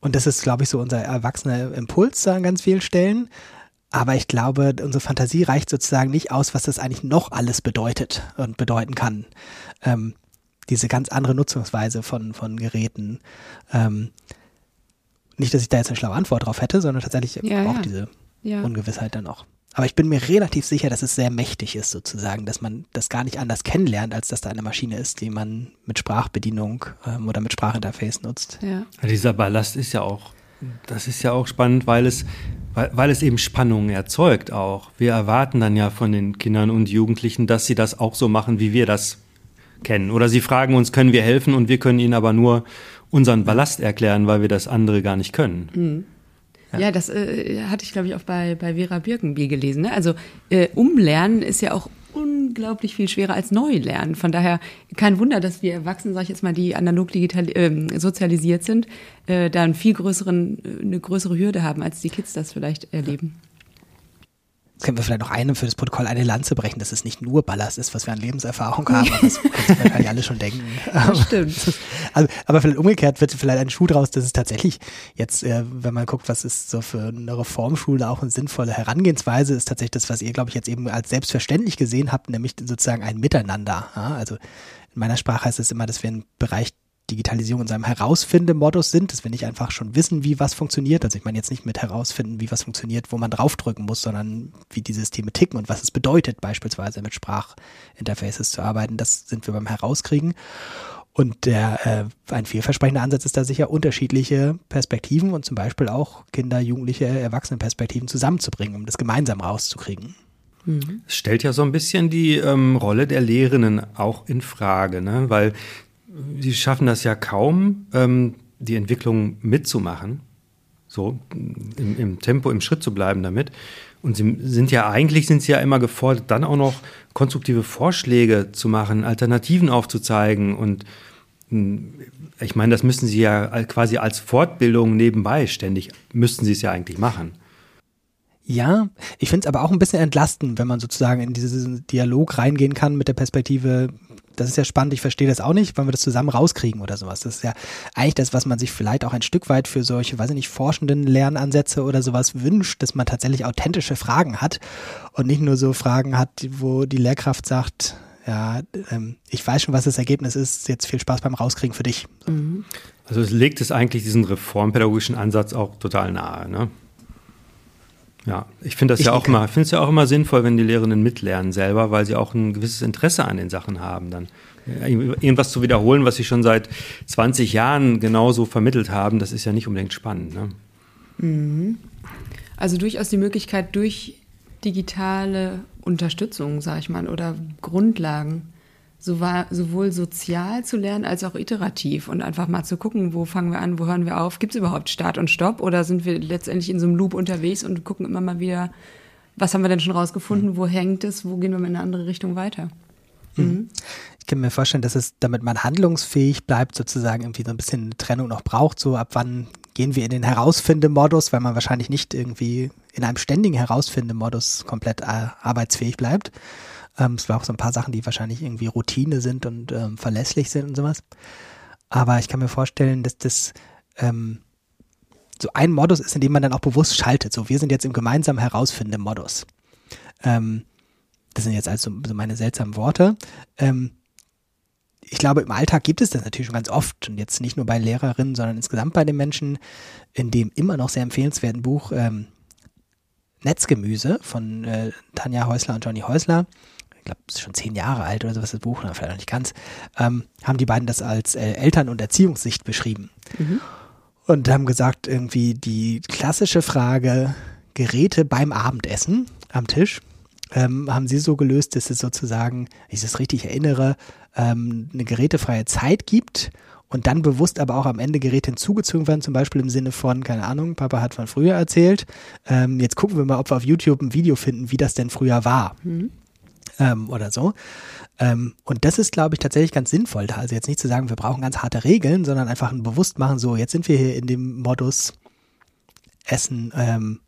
und das ist, glaube ich, so unser erwachsener Impuls an ganz vielen Stellen. Aber ich glaube, unsere Fantasie reicht sozusagen nicht aus, was das eigentlich noch alles bedeutet und bedeuten kann. Ähm, diese ganz andere Nutzungsweise von, von Geräten. Ähm, nicht, dass ich da jetzt eine schlaue Antwort drauf hätte, sondern tatsächlich ja, auch ja. diese ja. Ungewissheit dann auch. Aber ich bin mir relativ sicher, dass es sehr mächtig ist, sozusagen, dass man das gar nicht anders kennenlernt, als dass da eine Maschine ist, die man mit Sprachbedienung ähm, oder mit Sprachinterface nutzt.
Ja. Dieser Ballast ist ja auch, das ist ja auch spannend, weil es, weil, weil es eben Spannungen erzeugt auch. Wir erwarten dann ja von den Kindern und Jugendlichen, dass sie das auch so machen, wie wir das kennen. Oder sie fragen uns, können wir helfen und wir können ihnen aber nur unseren Ballast erklären, weil wir das andere gar nicht können. Mhm.
Ja, ja das äh, hatte ich, glaube ich, auch bei, bei Vera Birkenbier gelesen. Ne? Also äh, Umlernen ist ja auch unglaublich viel schwerer als Neulernen. Von daher kein Wunder, dass wir Erwachsene, sage ich jetzt mal, die analog digital äh, sozialisiert sind, äh, da einen viel größeren, äh, eine größere Hürde haben, als die Kids das vielleicht erleben
können wir vielleicht noch eine für das Protokoll eine Lanze brechen, dass es nicht nur Ballast ist, was wir an Lebenserfahrung haben, aber das können wir wahrscheinlich alle schon denken. Das stimmt. Also, aber vielleicht umgekehrt wird vielleicht ein Schuh draus, dass es tatsächlich jetzt, äh, wenn man guckt, was ist so für eine Reformschule auch eine sinnvolle Herangehensweise, ist tatsächlich das, was ihr, glaube ich, jetzt eben als selbstverständlich gesehen habt, nämlich sozusagen ein Miteinander. Ja? Also in meiner Sprache heißt es immer, dass wir einen Bereich Digitalisierung in seinem Herausfindemodus sind, dass wir nicht einfach schon wissen, wie was funktioniert. Also ich meine jetzt nicht mit herausfinden, wie was funktioniert, wo man draufdrücken muss, sondern wie die Systeme ticken und was es bedeutet, beispielsweise mit Sprachinterfaces zu arbeiten. Das sind wir beim Herauskriegen. Und der, äh, ein vielversprechender Ansatz ist da sicher unterschiedliche Perspektiven und zum Beispiel auch Kinder, Jugendliche, Erwachsenenperspektiven zusammenzubringen, um das gemeinsam rauszukriegen.
Es stellt ja so ein bisschen die ähm, Rolle der Lehrenden auch in Frage, ne? weil sie schaffen das ja kaum, ähm, die Entwicklung mitzumachen, so im, im, Tempo, im Schritt zu bleiben damit. Und sie sind ja eigentlich sind sie ja immer gefordert, dann auch noch konstruktive Vorschläge zu machen, Alternativen aufzuzeigen und hm, ich meine, das müssen sie ja quasi als Fortbildung nebenbei ständig, müssten sie es ja eigentlich machen.
Ja, ich finde es aber auch ein bisschen entlastend, wenn man sozusagen in diesen Dialog reingehen kann mit der Perspektive, das ist ja spannend, ich verstehe das auch nicht, wenn wir das zusammen rauskriegen oder sowas. Das ist ja eigentlich das, was man sich vielleicht auch ein Stück weit für solche, weiß ich nicht, forschenden Lernansätze oder sowas wünscht, dass man tatsächlich authentische Fragen hat und nicht nur so Fragen hat, wo die Lehrkraft sagt, ja, ähm, ich weiß schon, was das Ergebnis ist, jetzt viel Spaß beim Rauskriegen für dich.
Mhm. Also es legt es eigentlich diesen reformpädagogischen Ansatz auch total nahe, ne? Ja, ich finde das ich ja auch immer, finde es ja auch immer sinnvoll, wenn die Lehrerinnen mitlernen selber, weil sie auch ein gewisses Interesse an den Sachen haben, dann irgendwas zu wiederholen, was sie schon seit 20 Jahren genauso vermittelt haben, das ist ja nicht unbedingt spannend. Ne?
Mhm. Also durchaus die Möglichkeit durch digitale Unterstützung, sage ich mal, oder Grundlagen sowohl sozial zu lernen als auch iterativ und einfach mal zu gucken, wo fangen wir an, wo hören wir auf, gibt es überhaupt Start und Stopp oder sind wir letztendlich in so einem Loop unterwegs und gucken immer mal wieder, was haben wir denn schon rausgefunden, wo hängt es, wo gehen wir in eine andere Richtung weiter.
Mhm. mhm. Ich kann mir vorstellen, dass es, damit man handlungsfähig bleibt, sozusagen irgendwie so ein bisschen eine Trennung noch braucht, so ab wann gehen wir in den Herausfindemodus, weil man wahrscheinlich nicht irgendwie in einem ständigen Herausfindemodus komplett äh, arbeitsfähig bleibt. Ähm, es war auch so ein paar Sachen, die wahrscheinlich irgendwie Routine sind und ähm, verlässlich sind und sowas. Aber ich kann mir vorstellen, dass das ähm, so ein Modus ist, in dem man dann auch bewusst schaltet. So, wir sind jetzt im gemeinsamen Herausfinden-Modus. Ähm, das sind jetzt also so meine seltsamen Worte. Ähm, ich glaube, im Alltag gibt es das natürlich schon ganz oft und jetzt nicht nur bei Lehrerinnen, sondern insgesamt bei den Menschen, in dem immer noch sehr empfehlenswerten Buch ähm, Netzgemüse von äh, Tanja Häusler und Johnny Häusler ich glaube, es ist schon zehn Jahre alt oder sowas, das Buch, vielleicht noch nicht ganz, ähm, haben die beiden das als äh, Eltern- und Erziehungssicht beschrieben. Mhm. Und haben gesagt, irgendwie die klassische Frage, Geräte beim Abendessen am Tisch, ähm, haben sie so gelöst, dass es sozusagen, wenn ich das richtig erinnere, ähm, eine gerätefreie Zeit gibt und dann bewusst aber auch am Ende Geräte hinzugezogen werden, zum Beispiel im Sinne von, keine Ahnung, Papa hat von früher erzählt, ähm, jetzt gucken wir mal, ob wir auf YouTube ein Video finden, wie das denn früher war. Mhm ähm, oder so. Ähm, und das ist, glaube ich, tatsächlich ganz sinnvoll. Also jetzt nicht zu sagen, wir brauchen ganz harte Regeln, sondern einfach ein Bewusstmachen, so, jetzt sind wir hier in dem Modus Essen ähm,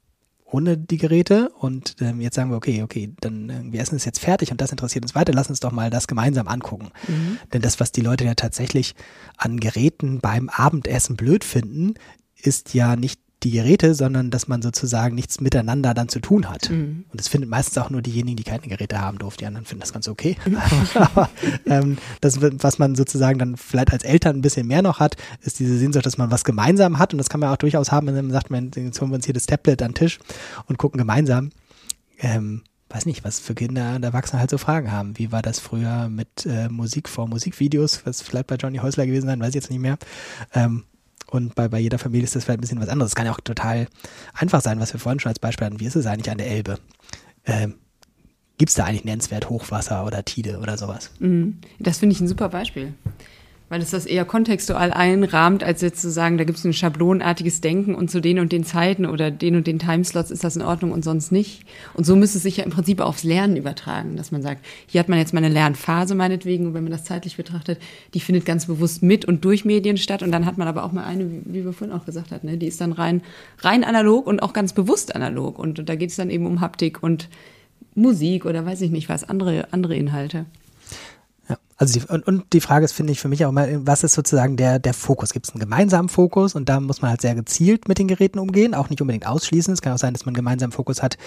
ohne die Geräte und ähm, jetzt sagen wir, okay, okay, dann äh, wir essen es jetzt fertig und das interessiert uns weiter, lass uns doch mal das gemeinsam angucken. Mhm. Denn das, was die Leute ja tatsächlich an Geräten beim Abendessen blöd finden, ist ja nicht die Geräte, sondern dass man sozusagen nichts miteinander dann zu tun hat. Mhm. Und das findet meistens auch nur diejenigen, die keine Geräte haben doof. Die anderen finden das ganz okay. Aber ähm, das, was man sozusagen dann vielleicht als Eltern ein bisschen mehr noch hat, ist diese Sehnsucht, dass man was gemeinsam hat. Und das kann man auch durchaus haben, wenn man sagt, man, jetzt holen wir uns hier das Tablet an den Tisch und gucken gemeinsam. Ähm, weiß nicht, was für Kinder und Erwachsene halt so Fragen haben. Wie war das früher mit äh, Musik vor Musikvideos, was vielleicht bei Johnny Häusler gewesen sein, weiß ich jetzt nicht mehr. Ähm, und bei, bei jeder Familie ist das vielleicht ein bisschen was anderes. Es kann ja auch total einfach sein, was wir vorhin schon als Beispiel hatten. Wie ist es eigentlich an der Elbe? Ähm, Gibt es da eigentlich nennenswert Hochwasser oder Tide oder sowas?
Mhm. Das finde ich ein super Beispiel weil es das eher kontextual einrahmt, als jetzt zu sagen, da gibt es ein schablonartiges Denken und zu den und den Zeiten oder den und den Timeslots ist das in Ordnung und sonst nicht. Und so müsste es sich ja im Prinzip aufs Lernen übertragen, dass man sagt, hier hat man jetzt mal eine Lernphase meinetwegen und wenn man das zeitlich betrachtet, die findet ganz bewusst mit und durch Medien statt und dann hat man aber auch mal eine, wie wir vorhin auch gesagt hatten, ne, die ist dann rein, rein analog und auch ganz bewusst analog und da geht es dann eben um Haptik und Musik oder weiß ich nicht was, andere, andere Inhalte.
Also die, und, und die Frage ist, finde ich, für mich auch immer, was ist sozusagen der, der Fokus? Gibt es einen gemeinsamen Fokus und da muss man halt sehr gezielt mit den Geräten umgehen, auch nicht unbedingt ausschließen. Es kann auch sein, dass man einen gemeinsamen Fokus hat,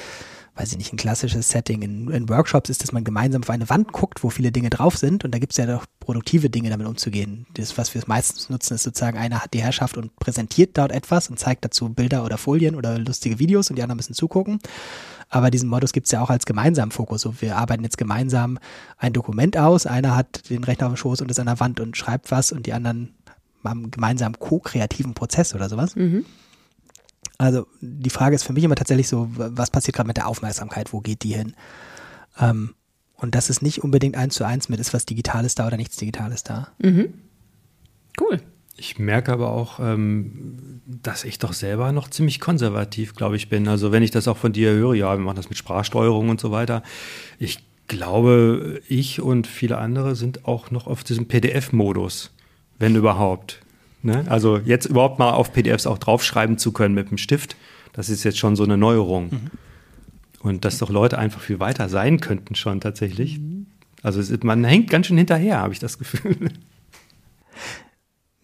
weiß ich nicht, ein klassisches Setting in, in Workshops ist, dass man gemeinsam auf eine Wand guckt, wo viele Dinge drauf sind und da gibt es ja doch produktive Dinge damit umzugehen. Das, was wir meistens nutzen, ist sozusagen, einer hat die Herrschaft und präsentiert dort etwas und zeigt dazu Bilder oder Folien oder lustige Videos und die anderen müssen zugucken. Aber diesen Modus gibt es ja auch als gemeinsamen Fokus. So, wir arbeiten jetzt gemeinsam ein Dokument aus. Einer hat den Rechner auf dem Schoß und ist an der Wand und schreibt was und die anderen haben gemeinsam ko-kreativen Prozess oder sowas. Mhm. Also die Frage ist für mich immer tatsächlich so, was passiert gerade mit der Aufmerksamkeit, wo geht die hin? Ähm, und das ist nicht unbedingt eins zu eins mit, ist was Digitales da oder nichts Digitales da.
Mhm. Cool.
Ich merke aber auch, ähm, dass ich doch selber noch ziemlich konservativ, glaube ich, bin. Also wenn ich das auch von dir höre, ja, wir machen das mit Sprachsteuerung und so weiter. Ich glaube, ich und viele andere sind auch noch auf diesem PDF-Modus, wenn überhaupt. Ne? Also jetzt überhaupt mal auf PDFs auch draufschreiben zu können mit dem Stift, das ist jetzt schon so eine Neuerung. Mhm. Und dass doch Leute einfach viel weiter sein könnten schon tatsächlich. Mhm. Also es, man hängt ganz schön hinterher, habe ich das Gefühl.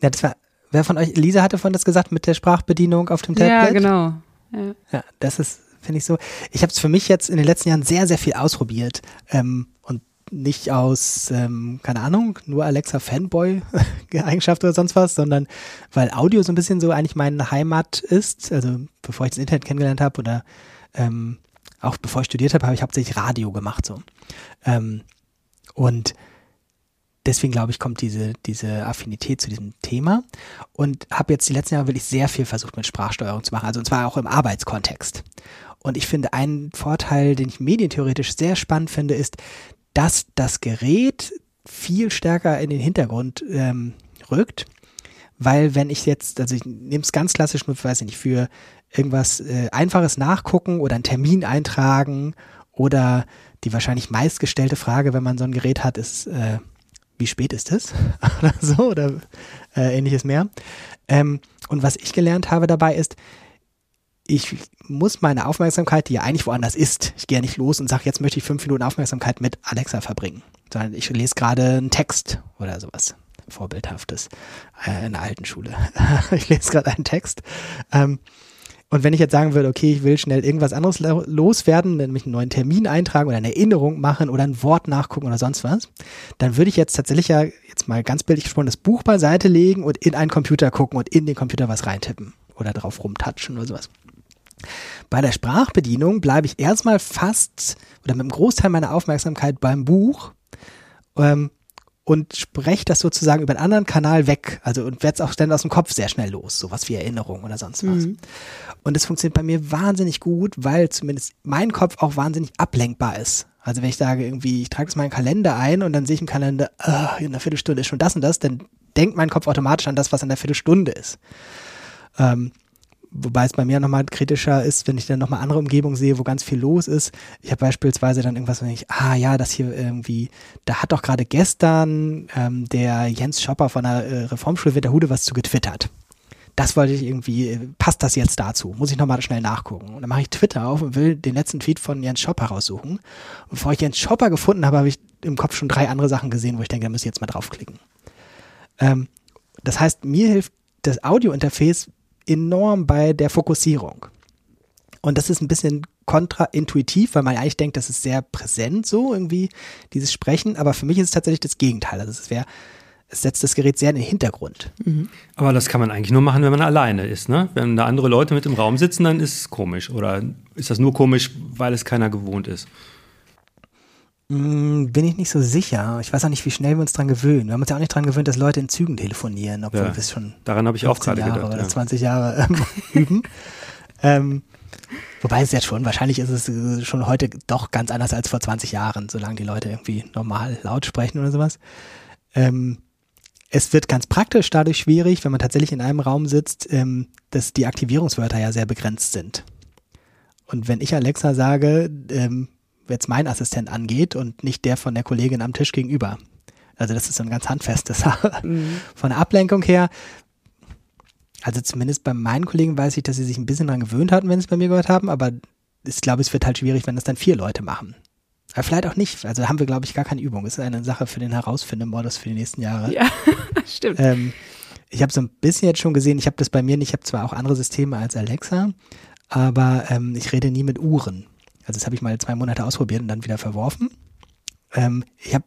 Ja, das war, wer von euch, Lisa hatte von das gesagt mit der Sprachbedienung auf dem Tablet?
Ja, genau.
Ja, ja das ist, finde ich so. Ich habe es für mich jetzt in den letzten Jahren sehr, sehr viel ausprobiert ähm, und nicht aus, ähm, keine Ahnung, nur Alexa Fanboy Eigenschaft oder sonst was, sondern weil Audio so ein bisschen so eigentlich meine Heimat ist. Also bevor ich das Internet kennengelernt habe oder ähm, auch bevor ich studiert habe, habe ich hauptsächlich Radio gemacht so. Ähm, und deswegen glaube ich, kommt diese, diese Affinität zu diesem Thema und habe jetzt die letzten Jahre wirklich sehr viel versucht mit Sprachsteuerung zu machen, also und zwar auch im Arbeitskontext. Und ich finde, einen Vorteil, den ich medientheoretisch sehr spannend finde, ist, dass das Gerät viel stärker in den Hintergrund ähm, rückt. Weil wenn ich jetzt, also ich nehme es ganz klassisch nur, weiß ich nicht, für irgendwas äh, Einfaches nachgucken oder einen Termin eintragen oder die wahrscheinlich meistgestellte Frage, wenn man so ein Gerät hat, ist, äh, wie spät ist es? oder so oder äh, ähnliches mehr. Ähm, und was ich gelernt habe dabei ist, ich muss meine Aufmerksamkeit, die ja eigentlich woanders ist, ich gehe ja nicht los und sage, jetzt möchte ich fünf Minuten Aufmerksamkeit mit Alexa verbringen, sondern ich lese gerade einen Text oder sowas. Vorbildhaftes äh, in der alten Schule. ich lese gerade einen Text. Ähm, und wenn ich jetzt sagen würde, okay, ich will schnell irgendwas anderes loswerden, nämlich einen neuen Termin eintragen oder eine Erinnerung machen oder ein Wort nachgucken oder sonst was, dann würde ich jetzt tatsächlich ja jetzt mal ganz bildlich gesprochen das Buch beiseite legen und in einen Computer gucken und in den Computer was reintippen oder drauf rumtatschen oder sowas. Bei der Sprachbedienung bleibe ich erstmal fast oder mit einem Großteil meiner Aufmerksamkeit beim Buch ähm, und spreche das sozusagen über einen anderen Kanal weg. Also und werde es auch ständig aus dem Kopf sehr schnell los, sowas wie Erinnerung oder sonst was. Mhm. Und es funktioniert bei mir wahnsinnig gut, weil zumindest mein Kopf auch wahnsinnig ablenkbar ist. Also wenn ich sage irgendwie, ich trage es mal in den Kalender ein und dann sehe ich im Kalender, oh, in einer Viertelstunde ist schon das und das, dann denkt mein Kopf automatisch an das, was in der Viertelstunde ist. Ähm, Wobei es bei mir nochmal kritischer ist, wenn ich dann nochmal andere Umgebungen sehe, wo ganz viel los ist. Ich habe beispielsweise dann irgendwas, wenn ich, ah ja, das hier irgendwie, da hat doch gerade gestern ähm, der Jens Schopper von der äh, Reformschule Winterhude was zu getwittert. Das wollte ich irgendwie, äh, passt das jetzt dazu? Muss ich nochmal schnell nachgucken. Und dann mache ich Twitter auf und will den letzten Tweet von Jens Schopper raussuchen. Und bevor ich Jens Schopper gefunden habe, habe ich im Kopf schon drei andere Sachen gesehen, wo ich denke, da muss ich jetzt mal draufklicken. Ähm, das heißt, mir hilft das Audiointerface enorm bei der Fokussierung. Und das ist ein bisschen kontraintuitiv, weil man eigentlich denkt, das ist sehr präsent so irgendwie, dieses Sprechen. Aber für mich ist es tatsächlich das Gegenteil. Also es wäre, es setzt das Gerät sehr in den Hintergrund.
Mhm. Aber das kann man eigentlich nur machen, wenn man alleine ist. Ne? Wenn da andere Leute mit im Raum sitzen, dann ist es komisch. Oder ist das nur komisch, weil es keiner gewohnt ist?
Hm, bin ich nicht so sicher. Ich weiß auch nicht, wie schnell wir uns dran gewöhnen. Wir haben uns ja auch nicht dran gewöhnt, dass Leute in Zügen telefonieren, obwohl ja, wir es schon
daran habe ich auch gerade
Jahre
gedacht,
oder ja. 20 Jahre ähm, üben. ähm, wobei es jetzt schon, wahrscheinlich ist es äh, schon heute doch ganz anders als vor 20 Jahren, solange die Leute irgendwie normal laut sprechen oder sowas. Ähm, es wird ganz praktisch dadurch schwierig, wenn man tatsächlich in einem Raum sitzt, ähm, dass die Aktivierungswörter ja sehr begrenzt sind. Und wenn ich Alexa sage, ähm, jetzt mein Assistent angeht und nicht der von der Kollegin am Tisch gegenüber. Also das ist so ein ganz handfestes Sache. Mhm. Von der Ablenkung her, also zumindest bei meinen Kollegen weiß ich, dass sie sich ein bisschen daran gewöhnt hatten, wenn sie es bei mir gehört haben, aber ich glaube, es wird halt schwierig, wenn das dann vier Leute machen. Aber vielleicht auch nicht. Also haben wir, glaube ich, gar keine Übung. Das ist eine Sache für den Herausfindemodus für die nächsten Jahre.
Ja, stimmt.
Ähm, ich habe so ein bisschen jetzt schon gesehen, ich habe das bei mir nicht, ich habe zwar auch andere Systeme als Alexa, aber ähm, ich rede nie mit Uhren. Also das habe ich mal zwei Monate ausprobiert und dann wieder verworfen. Ähm, ich habe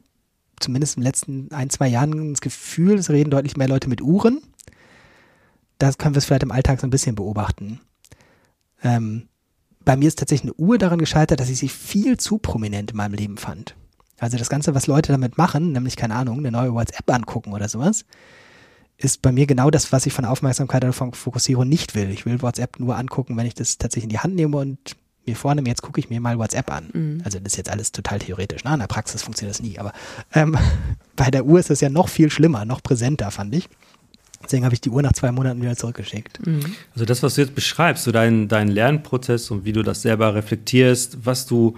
zumindest in den letzten ein, zwei Jahren das Gefühl, es reden deutlich mehr Leute mit Uhren. Das können wir es vielleicht im Alltag so ein bisschen beobachten. Ähm, bei mir ist tatsächlich eine Uhr daran gescheitert, dass ich sie viel zu prominent in meinem Leben fand. Also das Ganze, was Leute damit machen, nämlich keine Ahnung, eine neue WhatsApp angucken oder sowas, ist bei mir genau das, was ich von Aufmerksamkeit oder von Fokussierung nicht will. Ich will WhatsApp nur angucken, wenn ich das tatsächlich in die Hand nehme und mir vornehme, jetzt gucke ich mir mal WhatsApp an. Mhm. Also das ist jetzt alles total theoretisch. Ne? In der Praxis funktioniert das nie. Aber ähm, bei der Uhr ist es ja noch viel schlimmer, noch präsenter, fand ich. Deswegen habe ich die Uhr nach zwei Monaten wieder zurückgeschickt.
Mhm. Also das, was du jetzt beschreibst, so dein, dein Lernprozess und wie du das selber reflektierst, was du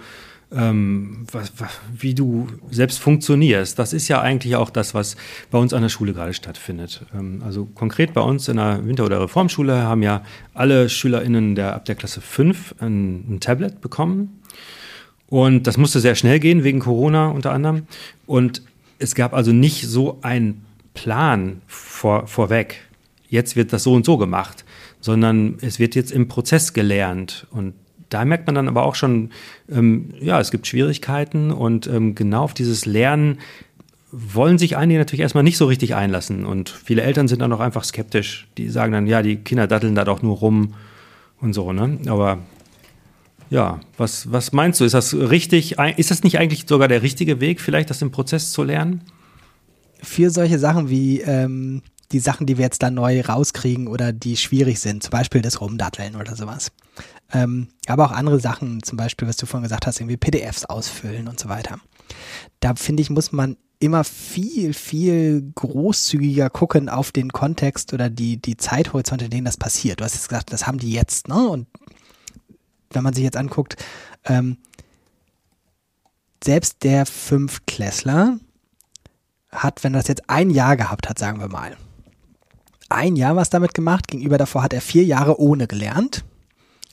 ähm, was, was, wie du selbst funktionierst. Das ist ja eigentlich auch das, was bei uns an der Schule gerade stattfindet. Ähm, also konkret bei uns in der Winter- oder Reformschule haben ja alle SchülerInnen der, ab der Klasse 5 ein, ein Tablet bekommen. Und das musste sehr schnell gehen, wegen Corona unter anderem. Und es gab also nicht so einen Plan vor, vorweg. Jetzt wird das so und so gemacht, sondern es wird jetzt im Prozess gelernt. Und da merkt man dann aber auch schon, ähm, ja, es gibt Schwierigkeiten und ähm, genau auf dieses Lernen wollen sich einige natürlich erstmal nicht so richtig einlassen. Und viele Eltern sind dann auch einfach skeptisch. Die sagen dann, ja, die Kinder datteln da doch nur rum und so, ne? Aber ja, was, was meinst du? Ist das richtig? Ist das nicht eigentlich sogar der richtige Weg, vielleicht das im Prozess zu lernen?
Für solche Sachen wie ähm, die Sachen, die wir jetzt da neu rauskriegen oder die schwierig sind, zum Beispiel das Rumdatteln oder sowas. Ähm, aber auch andere Sachen, zum Beispiel, was du vorhin gesagt hast, irgendwie PDFs ausfüllen und so weiter. Da finde ich, muss man immer viel, viel großzügiger gucken auf den Kontext oder die, die Zeithorizonte, in denen das passiert. Du hast jetzt gesagt, das haben die jetzt, ne? Und wenn man sich jetzt anguckt, ähm, selbst der Fünftklässler hat, wenn das jetzt ein Jahr gehabt hat, sagen wir mal, ein Jahr was damit gemacht, gegenüber davor hat er vier Jahre ohne gelernt.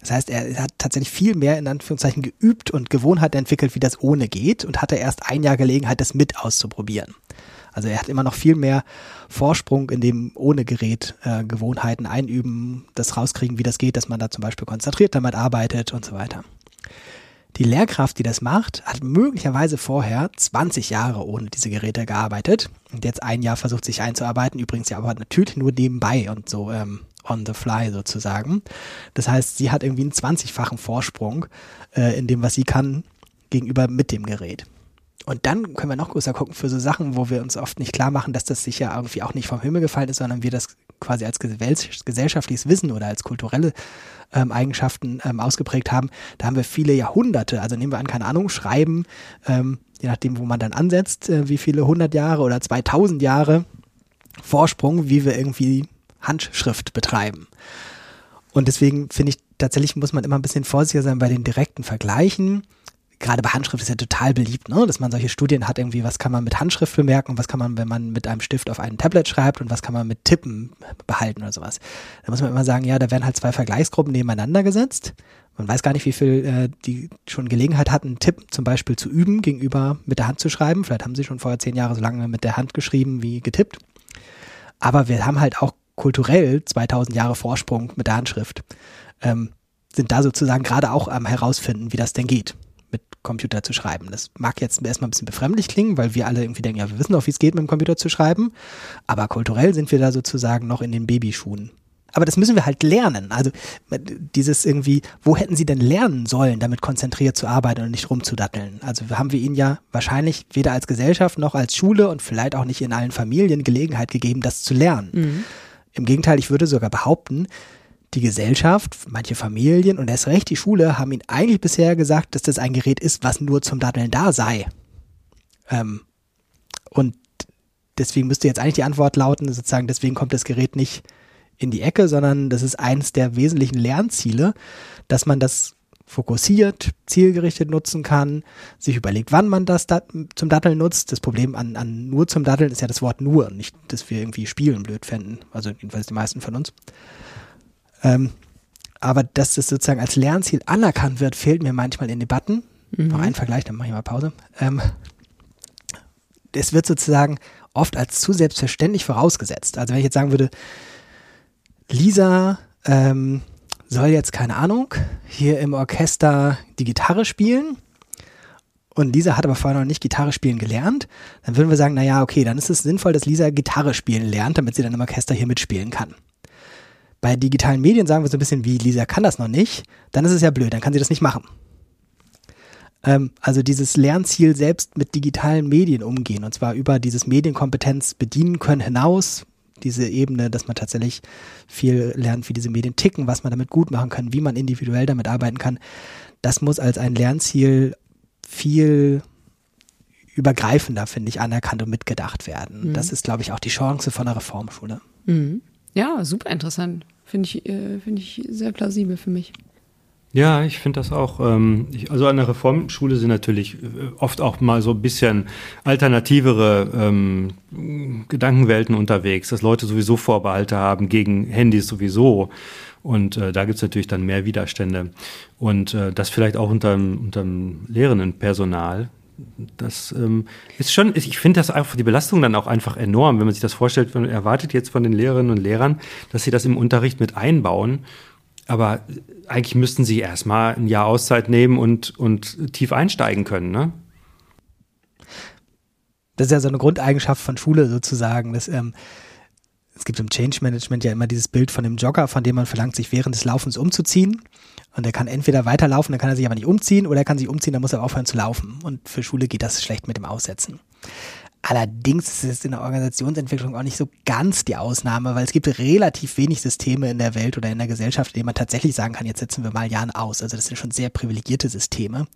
Das heißt, er hat tatsächlich viel mehr in Anführungszeichen geübt und Gewohnheiten entwickelt, wie das ohne geht und hatte erst ein Jahr Gelegenheit, das mit auszuprobieren. Also er hat immer noch viel mehr Vorsprung in dem ohne Gerät äh, Gewohnheiten einüben, das rauskriegen, wie das geht, dass man da zum Beispiel konzentriert damit arbeitet und so weiter. Die Lehrkraft, die das macht, hat möglicherweise vorher 20 Jahre ohne diese Geräte gearbeitet und jetzt ein Jahr versucht sich einzuarbeiten. Übrigens ja aber natürlich nur nebenbei und so ähm, on the fly sozusagen. Das heißt, sie hat irgendwie einen 20-fachen Vorsprung äh, in dem, was sie kann, gegenüber mit dem Gerät. Und dann können wir noch größer gucken für so Sachen, wo wir uns oft nicht klar machen, dass das sich ja irgendwie auch nicht vom Himmel gefallen ist, sondern wir das quasi als gesellschaftliches Wissen oder als kulturelle ähm, Eigenschaften ähm, ausgeprägt haben, da haben wir viele Jahrhunderte, also nehmen wir an, keine Ahnung, Schreiben, ähm, je nachdem, wo man dann ansetzt, äh, wie viele hundert Jahre oder 2000 Jahre Vorsprung, wie wir irgendwie Handschrift betreiben. Und deswegen finde ich, tatsächlich muss man immer ein bisschen vorsichtiger sein bei den direkten Vergleichen gerade bei Handschrift ist ja total beliebt, ne? dass man solche Studien hat, irgendwie, was kann man mit Handschrift bemerken, was kann man, wenn man mit einem Stift auf ein Tablet schreibt und was kann man mit Tippen behalten oder sowas. Da muss man immer sagen, ja, da werden halt zwei Vergleichsgruppen nebeneinander gesetzt. Man weiß gar nicht, wie viel äh, die schon Gelegenheit hatten, Tippen zum Beispiel zu üben, gegenüber mit der Hand zu schreiben. Vielleicht haben sie schon vorher zehn Jahre so lange mit der Hand geschrieben wie getippt. Aber wir haben halt auch kulturell 2000 Jahre Vorsprung mit der Handschrift. Ähm, sind da sozusagen gerade auch am herausfinden, wie das denn geht mit Computer zu schreiben. Das mag jetzt erstmal ein bisschen befremdlich klingen, weil wir alle irgendwie denken, ja, wir wissen doch, wie es geht, mit dem Computer zu schreiben. Aber kulturell sind wir da sozusagen noch in den Babyschuhen. Aber das müssen wir halt lernen. Also dieses irgendwie, wo hätten sie denn lernen sollen, damit konzentriert zu arbeiten und nicht rumzudatteln? Also haben wir ihnen ja wahrscheinlich weder als Gesellschaft noch als Schule und vielleicht auch nicht in allen Familien Gelegenheit gegeben, das zu lernen. Mhm. Im Gegenteil, ich würde sogar behaupten, die Gesellschaft, manche Familien und erst recht die Schule haben ihnen eigentlich bisher gesagt, dass das ein Gerät ist, was nur zum Daddeln da sei. Ähm, und deswegen müsste jetzt eigentlich die Antwort lauten, sozusagen, deswegen kommt das Gerät nicht in die Ecke, sondern das ist eines der wesentlichen Lernziele, dass man das fokussiert, zielgerichtet nutzen kann, sich überlegt, wann man das dat zum Datteln nutzt. Das Problem an, an nur zum Datteln ist ja das Wort nur, nicht, dass wir irgendwie spielen blöd fänden, also jedenfalls die meisten von uns. Ähm, aber dass das sozusagen als Lernziel anerkannt wird, fehlt mir manchmal in Debatten. Mhm. Noch ein Vergleich, dann mache ich mal Pause. Ähm, es wird sozusagen oft als zu selbstverständlich vorausgesetzt. Also wenn ich jetzt sagen würde, Lisa ähm, soll jetzt, keine Ahnung, hier im Orchester die Gitarre spielen und Lisa hat aber vorher noch nicht Gitarre spielen gelernt, dann würden wir sagen, naja, okay, dann ist es sinnvoll, dass Lisa Gitarre spielen lernt, damit sie dann im Orchester hier mitspielen kann. Bei digitalen Medien sagen wir so ein bisschen wie, Lisa kann das noch nicht, dann ist es ja blöd, dann kann sie das nicht machen. Ähm, also dieses Lernziel selbst mit digitalen Medien umgehen und zwar über dieses Medienkompetenz bedienen können hinaus, diese Ebene, dass man tatsächlich viel lernt, wie diese Medien ticken, was man damit gut machen kann, wie man individuell damit arbeiten kann. Das muss als ein Lernziel viel übergreifender, finde ich, anerkannt und mitgedacht werden. Mhm. Das ist, glaube ich, auch die Chance von einer Reformschule.
Mhm. Ja, super interessant. Finde ich, äh, finde ich sehr plausibel für mich.
Ja, ich finde das auch. Ähm, ich, also an der Reformschule sind natürlich äh, oft auch mal so ein bisschen alternativere ähm, Gedankenwelten unterwegs, dass Leute sowieso Vorbehalte haben gegen Handys sowieso. Und äh, da gibt's natürlich dann mehr Widerstände. Und äh, das vielleicht auch unter, unter dem lehrenden Personal. Das ähm, ist schon, ich finde das einfach die Belastung dann auch einfach enorm, wenn man sich das vorstellt, man erwartet jetzt von den Lehrerinnen und Lehrern, dass sie das im Unterricht mit einbauen. Aber eigentlich müssten sie erstmal ein Jahr Auszeit nehmen und, und tief einsteigen können, ne?
Das ist ja so eine Grundeigenschaft von Schule sozusagen, dass ähm, es gibt im Change Management ja immer dieses Bild von dem Jogger, von dem man verlangt, sich während des Laufens umzuziehen. Und er kann entweder weiterlaufen, dann kann er sich aber nicht umziehen, oder er kann sich umziehen, dann muss er aufhören zu laufen. Und für Schule geht das schlecht mit dem Aussetzen. Allerdings ist es in der Organisationsentwicklung auch nicht so ganz die Ausnahme, weil es gibt relativ wenig Systeme in der Welt oder in der Gesellschaft, in denen man tatsächlich sagen kann, jetzt setzen wir mal Jahren aus. Also das sind schon sehr privilegierte Systeme.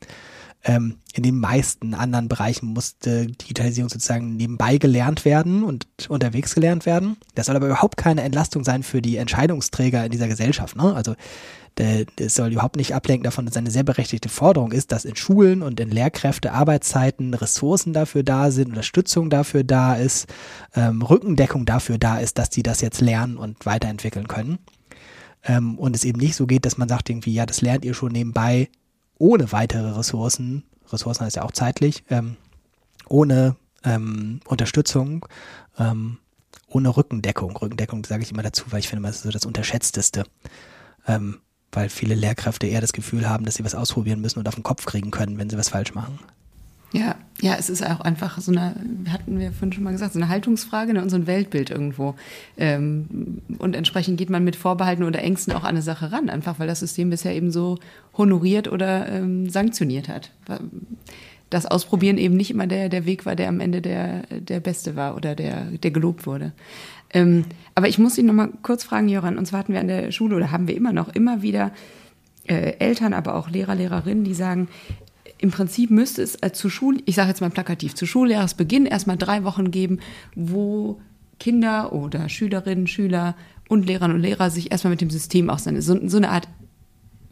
Ähm, in den meisten anderen Bereichen musste Digitalisierung sozusagen nebenbei gelernt werden und unterwegs gelernt werden. Das soll aber überhaupt keine Entlastung sein für die Entscheidungsträger in dieser Gesellschaft. Ne? Also es soll überhaupt nicht ablenken davon, dass eine sehr berechtigte Forderung ist, dass in Schulen und in Lehrkräfte Arbeitszeiten Ressourcen dafür da sind, Unterstützung dafür da ist, ähm, Rückendeckung dafür da ist, dass die das jetzt lernen und weiterentwickeln können. Ähm, und es eben nicht so geht, dass man sagt irgendwie, ja, das lernt ihr schon nebenbei ohne weitere Ressourcen, Ressourcen heißt ja auch zeitlich, ähm, ohne ähm, Unterstützung, ähm, ohne Rückendeckung. Rückendeckung sage ich immer dazu, weil ich finde, das ist so das Unterschätzteste. Ähm, weil viele Lehrkräfte eher das Gefühl haben, dass sie was ausprobieren müssen und auf den Kopf kriegen können, wenn sie was falsch machen.
Ja, ja, es ist auch einfach so eine, hatten wir vorhin schon mal gesagt, so eine Haltungsfrage ne, und so ein Weltbild irgendwo. Ähm, und entsprechend geht man mit Vorbehalten oder Ängsten auch an eine Sache ran, einfach weil das System bisher eben so honoriert oder ähm, sanktioniert hat. Das Ausprobieren eben nicht immer der, der Weg war, der am Ende der, der beste war oder der, der gelobt wurde. Ähm, aber ich muss ihn noch mal kurz fragen, Joran. Und zwar hatten wir an der Schule oder haben wir immer noch immer wieder äh, Eltern, aber auch Lehrer, Lehrerinnen, die sagen, im Prinzip müsste es äh, zu Schul, ich sage jetzt mal plakativ, zu Schuljahresbeginn erstmal drei Wochen geben, wo Kinder oder Schülerinnen, Schüler und Lehrerinnen und Lehrer sich erstmal mit dem System auseinandersetzen. So, so eine Art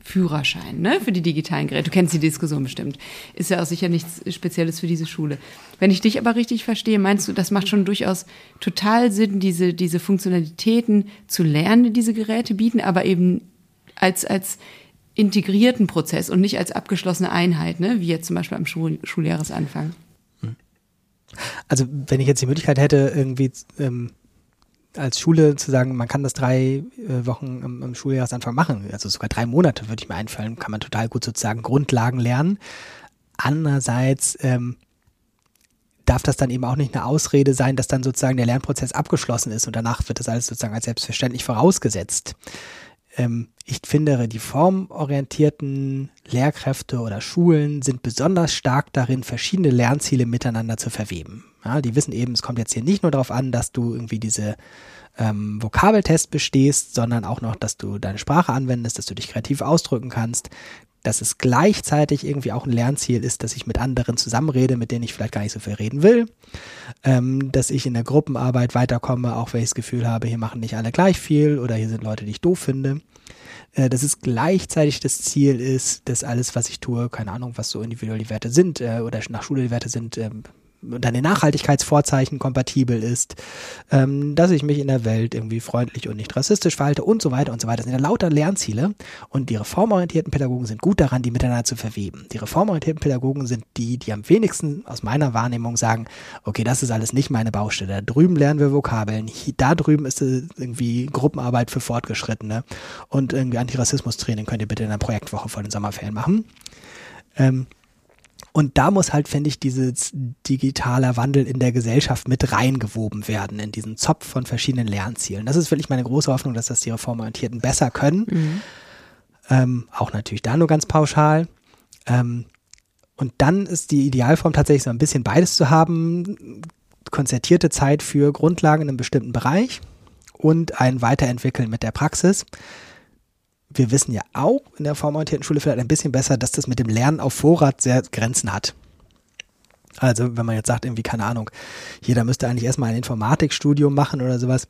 Führerschein ne, für die digitalen Geräte. Du kennst die Diskussion bestimmt. Ist ja auch sicher nichts Spezielles für diese Schule. Wenn ich dich aber richtig verstehe, meinst du, das macht schon durchaus total Sinn, diese, diese Funktionalitäten zu lernen, die diese Geräte bieten, aber eben als, als integrierten Prozess und nicht als abgeschlossene Einheit, ne, wie jetzt zum Beispiel am Schul Schuljahresanfang.
Also wenn ich jetzt die Möglichkeit hätte, irgendwie ähm, als Schule zu sagen, man kann das drei äh, Wochen am, am Schuljahresanfang machen, also sogar drei Monate würde ich mir einfallen, kann man total gut sozusagen Grundlagen lernen. Andererseits ähm, darf das dann eben auch nicht eine Ausrede sein, dass dann sozusagen der Lernprozess abgeschlossen ist und danach wird das alles sozusagen als selbstverständlich vorausgesetzt. Ähm, ich finde, die formorientierten Lehrkräfte oder Schulen sind besonders stark darin, verschiedene Lernziele miteinander zu verweben. Ja, die wissen eben, es kommt jetzt hier nicht nur darauf an, dass du irgendwie diese ähm, Vokabeltest bestehst, sondern auch noch, dass du deine Sprache anwendest, dass du dich kreativ ausdrücken kannst, dass es gleichzeitig irgendwie auch ein Lernziel ist, dass ich mit anderen zusammenrede, mit denen ich vielleicht gar nicht so viel reden will, ähm, dass ich in der Gruppenarbeit weiterkomme, auch wenn ich das Gefühl habe, hier machen nicht alle gleich viel oder hier sind Leute, die ich doof finde. Äh, dass es gleichzeitig das Ziel ist, dass alles, was ich tue, keine Ahnung, was so individuelle Werte sind äh, oder nach Schule die Werte sind, ähm, den Nachhaltigkeitsvorzeichen kompatibel ist, ähm, dass ich mich in der Welt irgendwie freundlich und nicht rassistisch verhalte und so weiter und so weiter. Das sind ja lauter Lernziele und die reformorientierten Pädagogen sind gut daran, die miteinander zu verweben. Die reformorientierten Pädagogen sind die, die am wenigsten aus meiner Wahrnehmung sagen, okay, das ist alles nicht meine Baustelle. Da drüben lernen wir Vokabeln, da drüben ist irgendwie Gruppenarbeit für Fortgeschrittene und irgendwie Antirassismus-Training könnt ihr bitte in einer Projektwoche vor den Sommerferien machen. Ähm, und da muss halt, finde ich, dieses digitaler Wandel in der Gesellschaft mit reingewoben werden, in diesen Zopf von verschiedenen Lernzielen. Das ist wirklich meine große Hoffnung, dass das die Reformorientierten besser können. Mhm. Ähm, auch natürlich da nur ganz pauschal. Ähm, und dann ist die Idealform tatsächlich so ein bisschen beides zu haben. Konzertierte Zeit für Grundlagen in einem bestimmten Bereich. und ein Weiterentwickeln mit der Praxis. Wir wissen ja auch in der formorientierten Schule vielleicht ein bisschen besser, dass das mit dem Lernen auf Vorrat sehr Grenzen hat. Also wenn man jetzt sagt, irgendwie, keine Ahnung, jeder müsste eigentlich erstmal ein Informatikstudium machen oder sowas.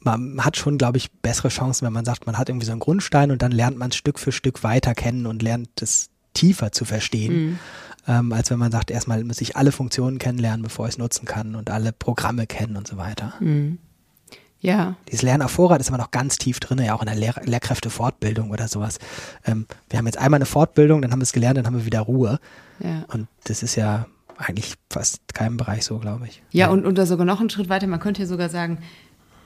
Man hat schon, glaube ich, bessere Chancen, wenn man sagt, man hat irgendwie so einen Grundstein und dann lernt man Stück für Stück weiter kennen und lernt es tiefer zu verstehen. Mhm. Ähm, als wenn man sagt, erstmal muss ich alle Funktionen kennenlernen, bevor ich es nutzen kann und alle Programme kennen und so weiter. Mhm.
Ja.
Dieses Lernen auf Vorrat ist immer noch ganz tief drin, ja auch in der Lehr Lehrkräftefortbildung oder sowas. Ähm, wir haben jetzt einmal eine Fortbildung, dann haben wir es gelernt, dann haben wir wieder Ruhe. Ja. Und das ist ja eigentlich fast keinem Bereich so, glaube ich.
Ja, ja, und, da sogar noch einen Schritt weiter, man könnte ja sogar sagen,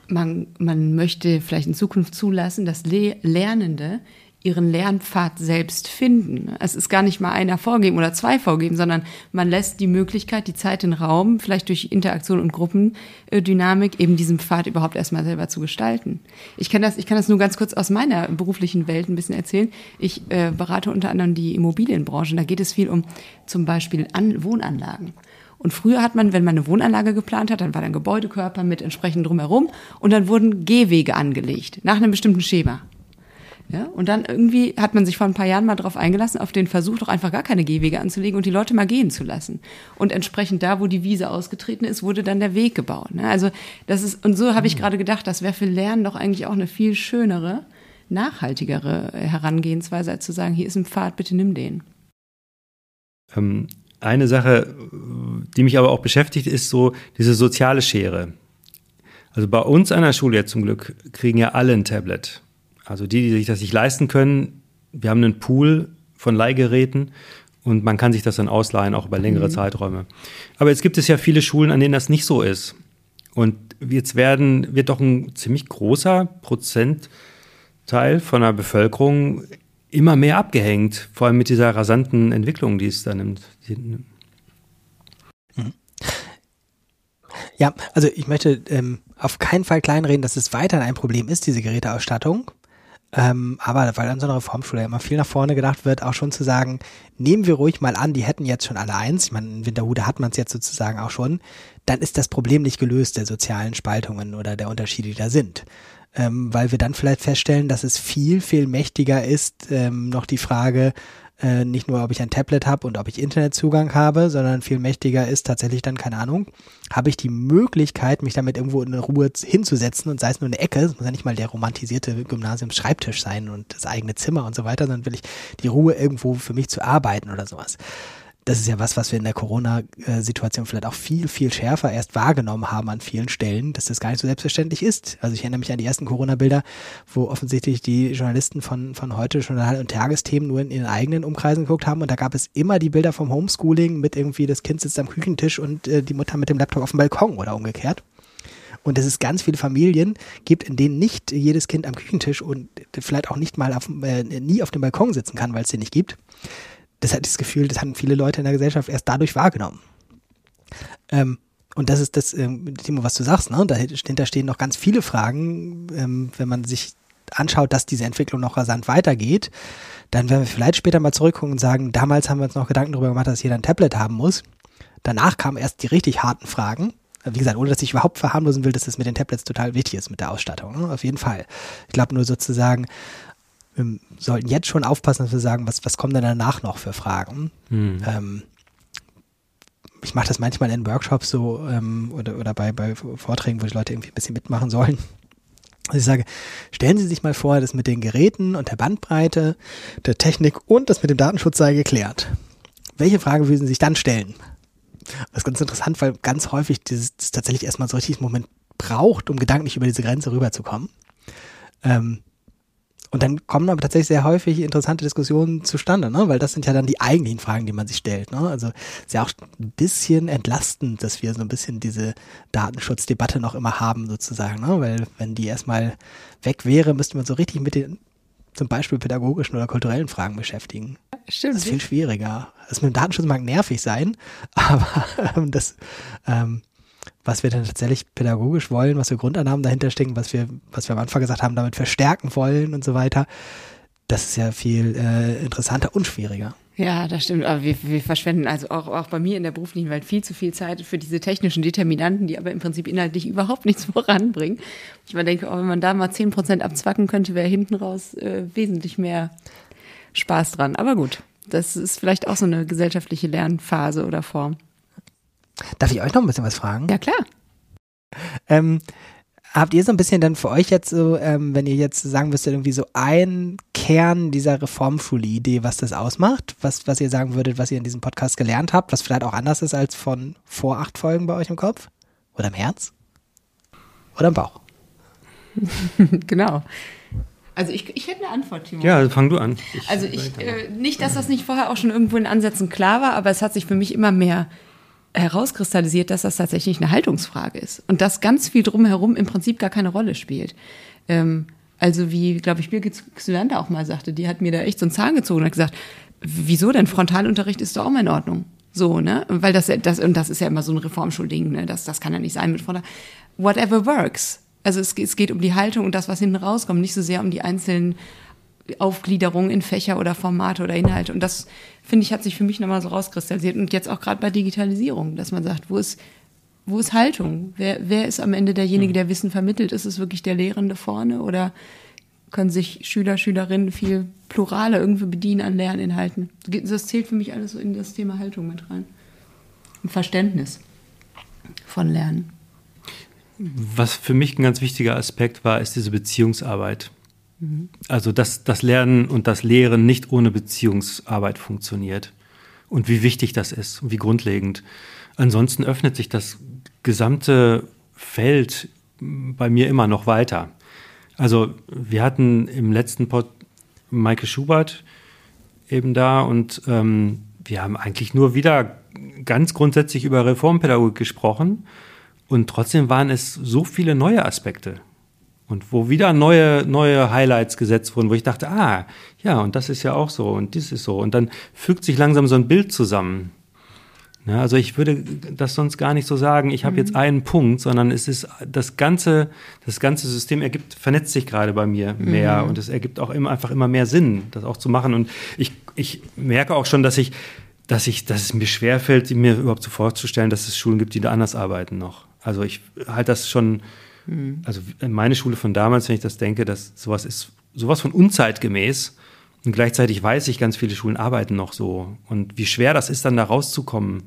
man, man möchte vielleicht in Zukunft zulassen, dass Le Lernende ihren Lernpfad selbst finden. Es ist gar nicht mal einer vorgeben oder zwei vorgeben, sondern man lässt die Möglichkeit, die Zeit, den Raum, vielleicht durch Interaktion und Gruppendynamik, eben diesen Pfad überhaupt erstmal selber zu gestalten. Ich kann das, ich kann das nur ganz kurz aus meiner beruflichen Welt ein bisschen erzählen. Ich äh, berate unter anderem die Immobilienbranche. Da geht es viel um zum Beispiel An Wohnanlagen. Und früher hat man, wenn man eine Wohnanlage geplant hat, dann war da ein Gebäudekörper mit entsprechend drumherum und dann wurden Gehwege angelegt nach einem bestimmten Schema. Ja, und dann irgendwie hat man sich vor ein paar Jahren mal darauf eingelassen, auf den Versuch doch einfach gar keine Gehwege anzulegen und die Leute mal gehen zu lassen. Und entsprechend da, wo die Wiese ausgetreten ist, wurde dann der Weg gebaut. Ne? Also das ist, und so habe ich mhm. gerade gedacht, das wäre für Lernen doch eigentlich auch eine viel schönere, nachhaltigere Herangehensweise, als zu sagen, hier ist ein Pfad, bitte nimm den.
Ähm, eine Sache, die mich aber auch beschäftigt, ist so diese soziale Schere. Also bei uns an der Schule jetzt zum Glück kriegen ja alle ein Tablet. Also die, die sich das nicht leisten können, wir haben einen Pool von Leihgeräten und man kann sich das dann ausleihen, auch über längere mhm. Zeiträume. Aber jetzt gibt es ja viele Schulen, an denen das nicht so ist. Und jetzt werden, wird doch ein ziemlich großer Prozentteil von der Bevölkerung immer mehr abgehängt, vor allem mit dieser rasanten Entwicklung, die es da nimmt. Mhm.
Ja, also ich möchte ähm, auf keinen Fall kleinreden, dass es weiterhin ein Problem ist, diese Geräteausstattung. Ähm, aber weil an so einer Reformschule ja immer viel nach vorne gedacht wird, auch schon zu sagen, nehmen wir ruhig mal an, die hätten jetzt schon alle eins, ich meine, in Winterhude hat man es jetzt sozusagen auch schon, dann ist das Problem nicht gelöst der sozialen Spaltungen oder der Unterschiede, die da sind. Ähm, weil wir dann vielleicht feststellen, dass es viel, viel mächtiger ist, ähm, noch die Frage, äh, nicht nur, ob ich ein Tablet habe und ob ich Internetzugang habe, sondern viel mächtiger ist tatsächlich dann, keine Ahnung, habe ich die Möglichkeit, mich damit irgendwo in Ruhe hinzusetzen und sei es nur eine Ecke, es muss ja nicht mal der romantisierte Gymnasiumsschreibtisch sein und das eigene Zimmer und so weiter, sondern will ich die Ruhe irgendwo für mich zu arbeiten oder sowas das ist ja was, was wir in der Corona-Situation vielleicht auch viel, viel schärfer erst wahrgenommen haben an vielen Stellen, dass das gar nicht so selbstverständlich ist. Also ich erinnere mich an die ersten Corona-Bilder, wo offensichtlich die Journalisten von, von heute Journal- und Tagesthemen nur in ihren eigenen Umkreisen geguckt haben und da gab es immer die Bilder vom Homeschooling mit irgendwie das Kind sitzt am Küchentisch und äh, die Mutter mit dem Laptop auf dem Balkon oder umgekehrt. Und dass es ganz viele Familien gibt, in denen nicht jedes Kind am Küchentisch und vielleicht auch nicht mal auf, äh, nie auf dem Balkon sitzen kann, weil es den nicht gibt das hat das Gefühl, das haben viele Leute in der Gesellschaft erst dadurch wahrgenommen. Ähm, und das ist das, ähm, Timo, was du sagst, ne? Dahinter stehen noch ganz viele Fragen, ähm, wenn man sich anschaut, dass diese Entwicklung noch rasant weitergeht, dann werden wir vielleicht später mal zurückgucken und sagen, damals haben wir uns noch Gedanken darüber gemacht, dass jeder ein Tablet haben muss. Danach kamen erst die richtig harten Fragen. Wie gesagt, ohne dass ich überhaupt verharmlosen will, dass das mit den Tablets total wichtig ist mit der Ausstattung. Ne? Auf jeden Fall. Ich glaube nur sozusagen, wir sollten jetzt schon aufpassen, dass wir sagen, was, was kommen denn danach noch für Fragen? Hm. Ähm, ich mache das manchmal in Workshops so ähm, oder, oder bei, bei Vorträgen, wo die Leute irgendwie ein bisschen mitmachen sollen. Also ich sage, stellen Sie sich mal vor, das mit den Geräten und der Bandbreite, der Technik und das mit dem Datenschutz sei geklärt. Welche Frage würden Sie sich dann stellen? Das ist ganz interessant, weil ganz häufig dieses, das tatsächlich erstmal so richtig Moment braucht, um gedanklich über diese Grenze rüberzukommen. Ähm, und dann kommen aber tatsächlich sehr häufig interessante Diskussionen zustande, ne? weil das sind ja dann die eigentlichen Fragen, die man sich stellt. Ne? Also ist ja auch ein bisschen entlastend, dass wir so ein bisschen diese Datenschutzdebatte noch immer haben, sozusagen. Ne? Weil wenn die erstmal weg wäre, müsste man so richtig mit den zum Beispiel pädagogischen oder kulturellen Fragen beschäftigen. Stimmt. Das ist viel schwieriger. Das mit dem Datenschutz mag nervig sein, aber ähm, das ähm, was wir dann tatsächlich pädagogisch wollen, was für Grundannahmen dahinter stecken, was wir, was wir am Anfang gesagt haben, damit verstärken wollen und so weiter. Das ist ja viel äh, interessanter und schwieriger.
Ja, das stimmt. Aber wir, wir verschwenden also auch, auch bei mir in der beruflichen Welt viel zu viel Zeit für diese technischen Determinanten, die aber im Prinzip inhaltlich überhaupt nichts voranbringen. Ich mal denke, oh, wenn man da mal zehn Prozent abzwacken könnte, wäre hinten raus äh, wesentlich mehr Spaß dran. Aber gut, das ist vielleicht auch so eine gesellschaftliche Lernphase oder Form.
Darf ich euch noch ein bisschen was fragen?
Ja, klar.
Ähm, habt ihr so ein bisschen dann für euch jetzt so, ähm, wenn ihr jetzt sagen müsstet, irgendwie so ein Kern dieser Reformschule-Idee, was das ausmacht, was, was ihr sagen würdet, was ihr in diesem Podcast gelernt habt, was vielleicht auch anders ist als von vor acht Folgen bei euch im Kopf? Oder im Herz? Oder im Bauch?
genau. Also ich, ich hätte eine Antwort, Timo.
Ja, fang du an.
Ich also ich, äh, nicht, dass das nicht vorher auch schon irgendwo in Ansätzen klar war, aber es hat sich für mich immer mehr herauskristallisiert, dass das tatsächlich eine Haltungsfrage ist und dass ganz viel drumherum im Prinzip gar keine Rolle spielt. Ähm, also wie, glaube ich, Birgit Xylander auch mal sagte, die hat mir da echt so einen Zahn gezogen und hat gesagt, wieso denn Frontalunterricht ist doch auch mal in Ordnung. So, ne? Weil das, das, und das ist ja immer so ein Reformschulding, ne? Das, das kann ja nicht sein mit Frontal. Whatever works. Also es, es geht um die Haltung und das, was hinten rauskommt, nicht so sehr um die einzelnen Aufgliederungen in Fächer oder Formate oder Inhalte. Und das, finde ich, hat sich für mich nochmal so rauskristallisiert. Und jetzt auch gerade bei Digitalisierung, dass man sagt, wo ist, wo ist Haltung? Wer, wer ist am Ende derjenige, hm. der Wissen vermittelt? Ist es wirklich der Lehrende vorne oder können sich Schüler, Schülerinnen viel pluraler irgendwie bedienen an Lerninhalten? Das zählt für mich alles so in das Thema Haltung mit rein. Ein Verständnis von Lernen.
Was für mich ein ganz wichtiger Aspekt war, ist diese Beziehungsarbeit. Also, dass das Lernen und das Lehren nicht ohne Beziehungsarbeit funktioniert. Und wie wichtig das ist und wie grundlegend. Ansonsten öffnet sich das gesamte Feld bei mir immer noch weiter. Also, wir hatten im letzten Pod Maike Schubert eben da und ähm, wir haben eigentlich nur wieder ganz grundsätzlich über Reformpädagogik gesprochen und trotzdem waren es so viele neue Aspekte. Und wo wieder neue, neue Highlights gesetzt wurden, wo ich dachte, ah, ja, und das ist ja auch so und dies ist so. Und dann fügt sich langsam so ein Bild zusammen. Ja, also ich würde das sonst gar nicht so sagen, ich habe mhm. jetzt einen Punkt, sondern es ist das ganze, das ganze System ergibt, vernetzt sich gerade bei mir mehr mhm. und es ergibt auch immer einfach immer mehr Sinn, das auch zu machen. Und ich, ich merke auch schon, dass ich, dass ich, dass es mir schwerfällt, mir überhaupt so vorzustellen, dass es Schulen gibt, die da anders arbeiten noch. Also ich halte das schon Mhm. Also meine Schule von damals, wenn ich das denke, dass sowas ist sowas von unzeitgemäß. Und gleichzeitig weiß ich, ganz viele Schulen arbeiten noch so. Und wie schwer das ist, dann da rauszukommen.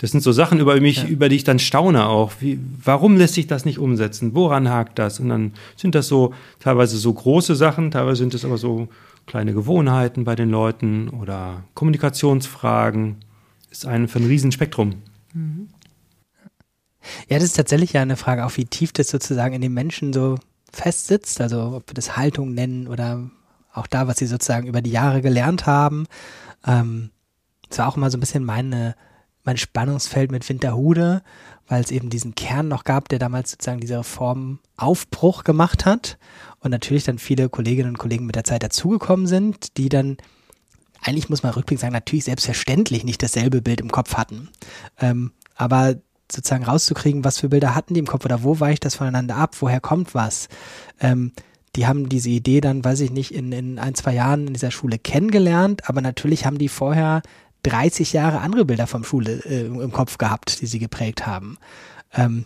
Das sind so Sachen über mich, ja. über die ich dann staune auch. Wie, warum lässt sich das nicht umsetzen? Woran hakt das? Und dann sind das so teilweise so große Sachen, teilweise sind es aber so kleine Gewohnheiten bei den Leuten oder Kommunikationsfragen. Ist ein, für ein Riesenspektrum. Mhm.
Ja, das ist tatsächlich ja eine Frage, auch wie tief das sozusagen in den Menschen so festsitzt, also ob wir das Haltung nennen oder auch da, was sie sozusagen über die Jahre gelernt haben. Ähm, das war auch immer so ein bisschen meine, mein Spannungsfeld mit Winterhude, weil es eben diesen Kern noch gab, der damals sozusagen diese Reform Aufbruch gemacht hat und natürlich dann viele Kolleginnen und Kollegen mit der Zeit dazugekommen sind, die dann eigentlich muss man rückblickend sagen, natürlich selbstverständlich nicht dasselbe Bild im Kopf hatten. Ähm, aber sozusagen rauszukriegen, was für Bilder hatten die im Kopf oder wo weicht das voneinander ab, woher kommt was. Ähm, die haben diese Idee dann, weiß ich nicht, in, in ein, zwei Jahren in dieser Schule kennengelernt, aber natürlich haben die vorher 30 Jahre andere Bilder vom Schule äh, im Kopf gehabt, die sie geprägt haben. Ähm,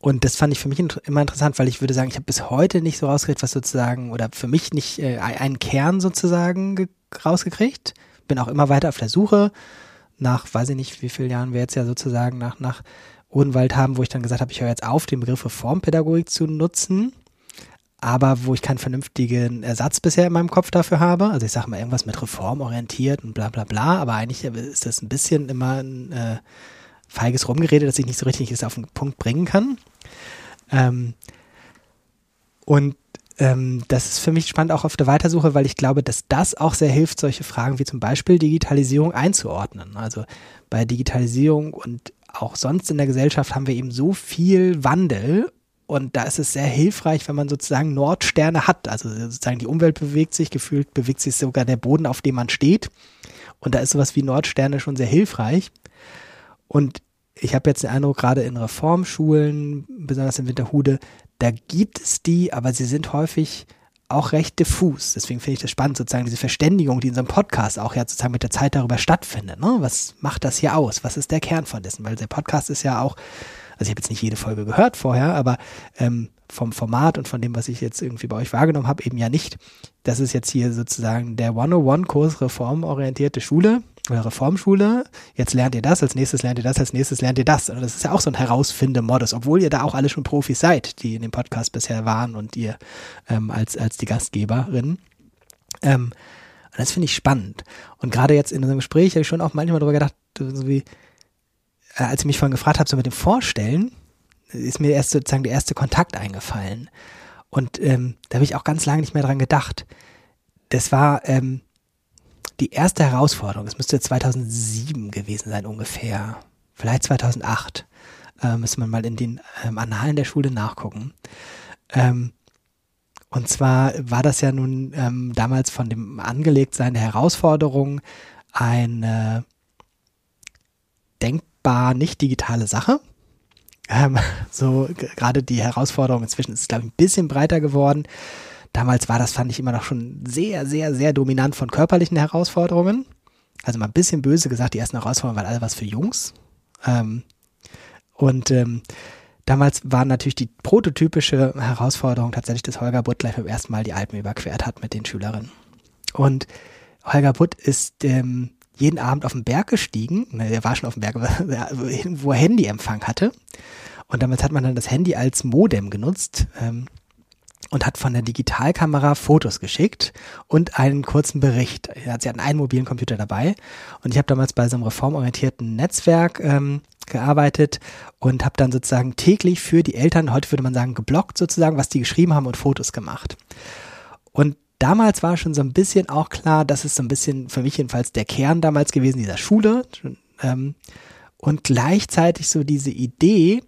und das fand ich für mich immer interessant, weil ich würde sagen, ich habe bis heute nicht so rausgekriegt, was sozusagen, oder für mich nicht äh, einen Kern sozusagen rausgekriegt. Bin auch immer weiter auf der Suche nach, weiß ich nicht, wie vielen Jahren wir jetzt ja sozusagen nach, nach Odenwald haben, wo ich dann gesagt habe, ich höre jetzt auf, den Begriff Reformpädagogik zu nutzen, aber wo ich keinen vernünftigen Ersatz bisher in meinem Kopf dafür habe. Also ich sage mal irgendwas mit reformorientiert und bla bla bla, aber eigentlich ist das ein bisschen immer ein äh, feiges Rumgerede, dass ich nicht so richtig es auf den Punkt bringen kann. Ähm, und ähm, das ist für mich spannend auch auf der Weitersuche, weil ich glaube, dass das auch sehr hilft, solche Fragen wie zum Beispiel Digitalisierung einzuordnen. Also bei Digitalisierung und auch sonst in der Gesellschaft haben wir eben so viel Wandel und da ist es sehr hilfreich, wenn man sozusagen Nordsterne hat. Also sozusagen die Umwelt bewegt sich, gefühlt bewegt sich sogar der Boden, auf dem man steht. Und da ist sowas wie Nordsterne schon sehr hilfreich. Und ich habe jetzt den Eindruck, gerade in Reformschulen, besonders in Winterhude, da gibt es die, aber sie sind häufig auch recht diffus. Deswegen finde ich das spannend, sozusagen diese Verständigung, die in unserem Podcast auch ja sozusagen mit der Zeit darüber stattfindet. Ne? Was macht das hier aus? Was ist der Kern von dessen? Weil der Podcast ist ja auch, also ich habe jetzt nicht jede Folge gehört vorher, aber ähm, vom Format und von dem, was ich jetzt irgendwie bei euch wahrgenommen habe, eben ja nicht. Das ist jetzt hier sozusagen der 101-Kurs reformorientierte Schule oder Reformschule. Jetzt lernt ihr das, als nächstes lernt ihr das, als nächstes lernt ihr das. Und das ist ja auch so ein Herausfindemodus, obwohl ihr da auch alle schon Profis seid, die in dem Podcast bisher waren und ihr ähm, als, als die Gastgeberin. Ähm, und das finde ich spannend. Und gerade jetzt in unserem Gespräch habe ich schon auch manchmal darüber gedacht, so wie, äh, als ich mich vorhin gefragt habe, so mit dem Vorstellen, ist mir erst sozusagen der erste Kontakt eingefallen. Und ähm, da habe ich auch ganz lange nicht mehr dran gedacht. Das war ähm, die erste Herausforderung. Es müsste 2007 gewesen sein ungefähr. Vielleicht 2008. Äh, müsste man mal in den ähm, Annalen der Schule nachgucken. Ähm, und zwar war das ja nun ähm, damals von dem Angelegtsein der Herausforderung eine denkbar nicht digitale Sache. Ähm, so gerade die Herausforderung inzwischen ist, glaube ich, ein bisschen breiter geworden. Damals war das, fand ich immer noch schon sehr, sehr, sehr dominant von körperlichen Herausforderungen. Also mal ein bisschen böse gesagt, die ersten Herausforderungen waren alle was für Jungs. Ähm, und ähm, damals war natürlich die prototypische Herausforderung tatsächlich, dass Holger Butt gleich beim ersten Mal die Alpen überquert hat mit den Schülerinnen. Und Holger Butt ist ähm, jeden Abend auf den Berg gestiegen. Ne, er war schon auf dem Berg, wo er Handyempfang hatte. Und damals hat man dann das Handy als Modem genutzt ähm, und hat von der Digitalkamera Fotos geschickt und einen kurzen Bericht. Sie hatten einen mobilen Computer dabei und ich habe damals bei so einem reformorientierten Netzwerk ähm, gearbeitet und habe dann sozusagen täglich für die Eltern, heute würde man sagen, geblockt sozusagen, was die geschrieben haben und Fotos gemacht. Und damals war schon so ein bisschen auch klar, das ist so ein bisschen für mich jedenfalls der Kern damals gewesen dieser Schule. Ähm, und gleichzeitig so diese Idee,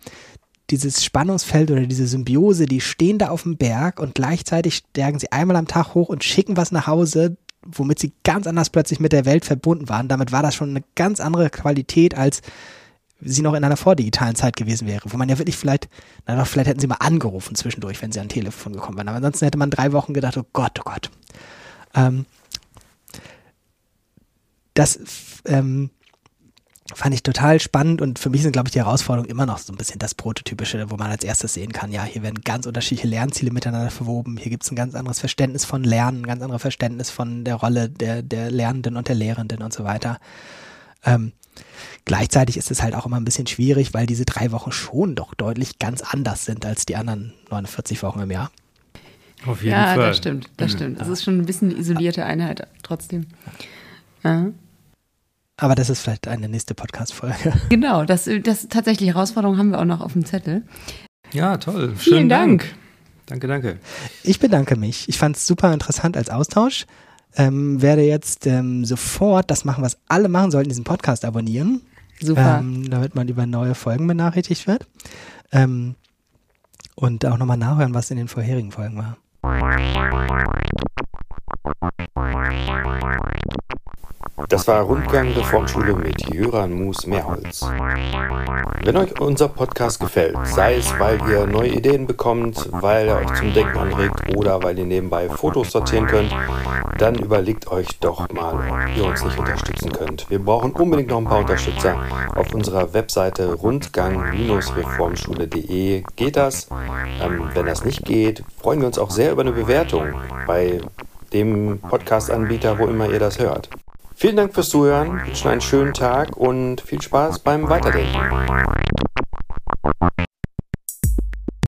dieses Spannungsfeld oder diese Symbiose, die stehen da auf dem Berg und gleichzeitig stärken sie einmal am Tag hoch und schicken was nach Hause, womit sie ganz anders plötzlich mit der Welt verbunden waren. Damit war das schon eine ganz andere Qualität als sie noch in einer vordigitalen Zeit gewesen wäre, wo man ja wirklich vielleicht, na vielleicht hätten sie mal angerufen zwischendurch, wenn sie an Telefon gekommen wären. Aber ansonsten hätte man drei Wochen gedacht, oh Gott, oh Gott. Ähm, das ähm, fand ich total spannend und für mich sind, glaube ich, die Herausforderungen immer noch so ein bisschen das Prototypische, wo man als erstes sehen kann, ja, hier werden ganz unterschiedliche Lernziele miteinander verwoben, hier gibt es ein ganz anderes Verständnis von Lernen, ein ganz anderes Verständnis von der Rolle der, der Lernenden und der Lehrenden und so weiter. Ähm, Gleichzeitig ist es halt auch immer ein bisschen schwierig, weil diese drei Wochen schon doch deutlich ganz anders sind als die anderen 49 Wochen im Jahr.
Auf jeden ja, Fall. Ja, das stimmt, das mhm. stimmt. Es ist schon ein bisschen eine isolierte Einheit trotzdem. Ja.
Aber das ist vielleicht eine nächste Podcast-Folge.
Genau, das, das tatsächlich Herausforderungen haben wir auch noch auf dem Zettel.
Ja, toll.
Vielen Schönen Dank.
Dank. Danke, danke.
Ich bedanke mich. Ich fand es super interessant als Austausch. Ähm, werde jetzt ähm, sofort das machen, was alle machen sollten, diesen Podcast abonnieren.
Super.
Ähm, damit man über neue Folgen benachrichtigt wird. Ähm, und auch nochmal nachhören, was in den vorherigen Folgen war.
Das war Rundgang Reformschule mit Jöran Mus Mehrholz. Wenn euch unser Podcast gefällt, sei es, weil ihr neue Ideen bekommt, weil er euch zum Denken anregt oder weil ihr nebenbei Fotos sortieren könnt, dann überlegt euch doch mal, ob ihr uns nicht unterstützen könnt. Wir brauchen unbedingt noch ein paar Unterstützer. Auf unserer Webseite rundgang-reformschule.de geht das. Ähm, wenn das nicht geht, freuen wir uns auch sehr über eine Bewertung bei dem Podcast-Anbieter, wo immer ihr das hört. Vielen Dank fürs Zuhören, wünschen einen schönen Tag und viel Spaß beim Weiterdenken.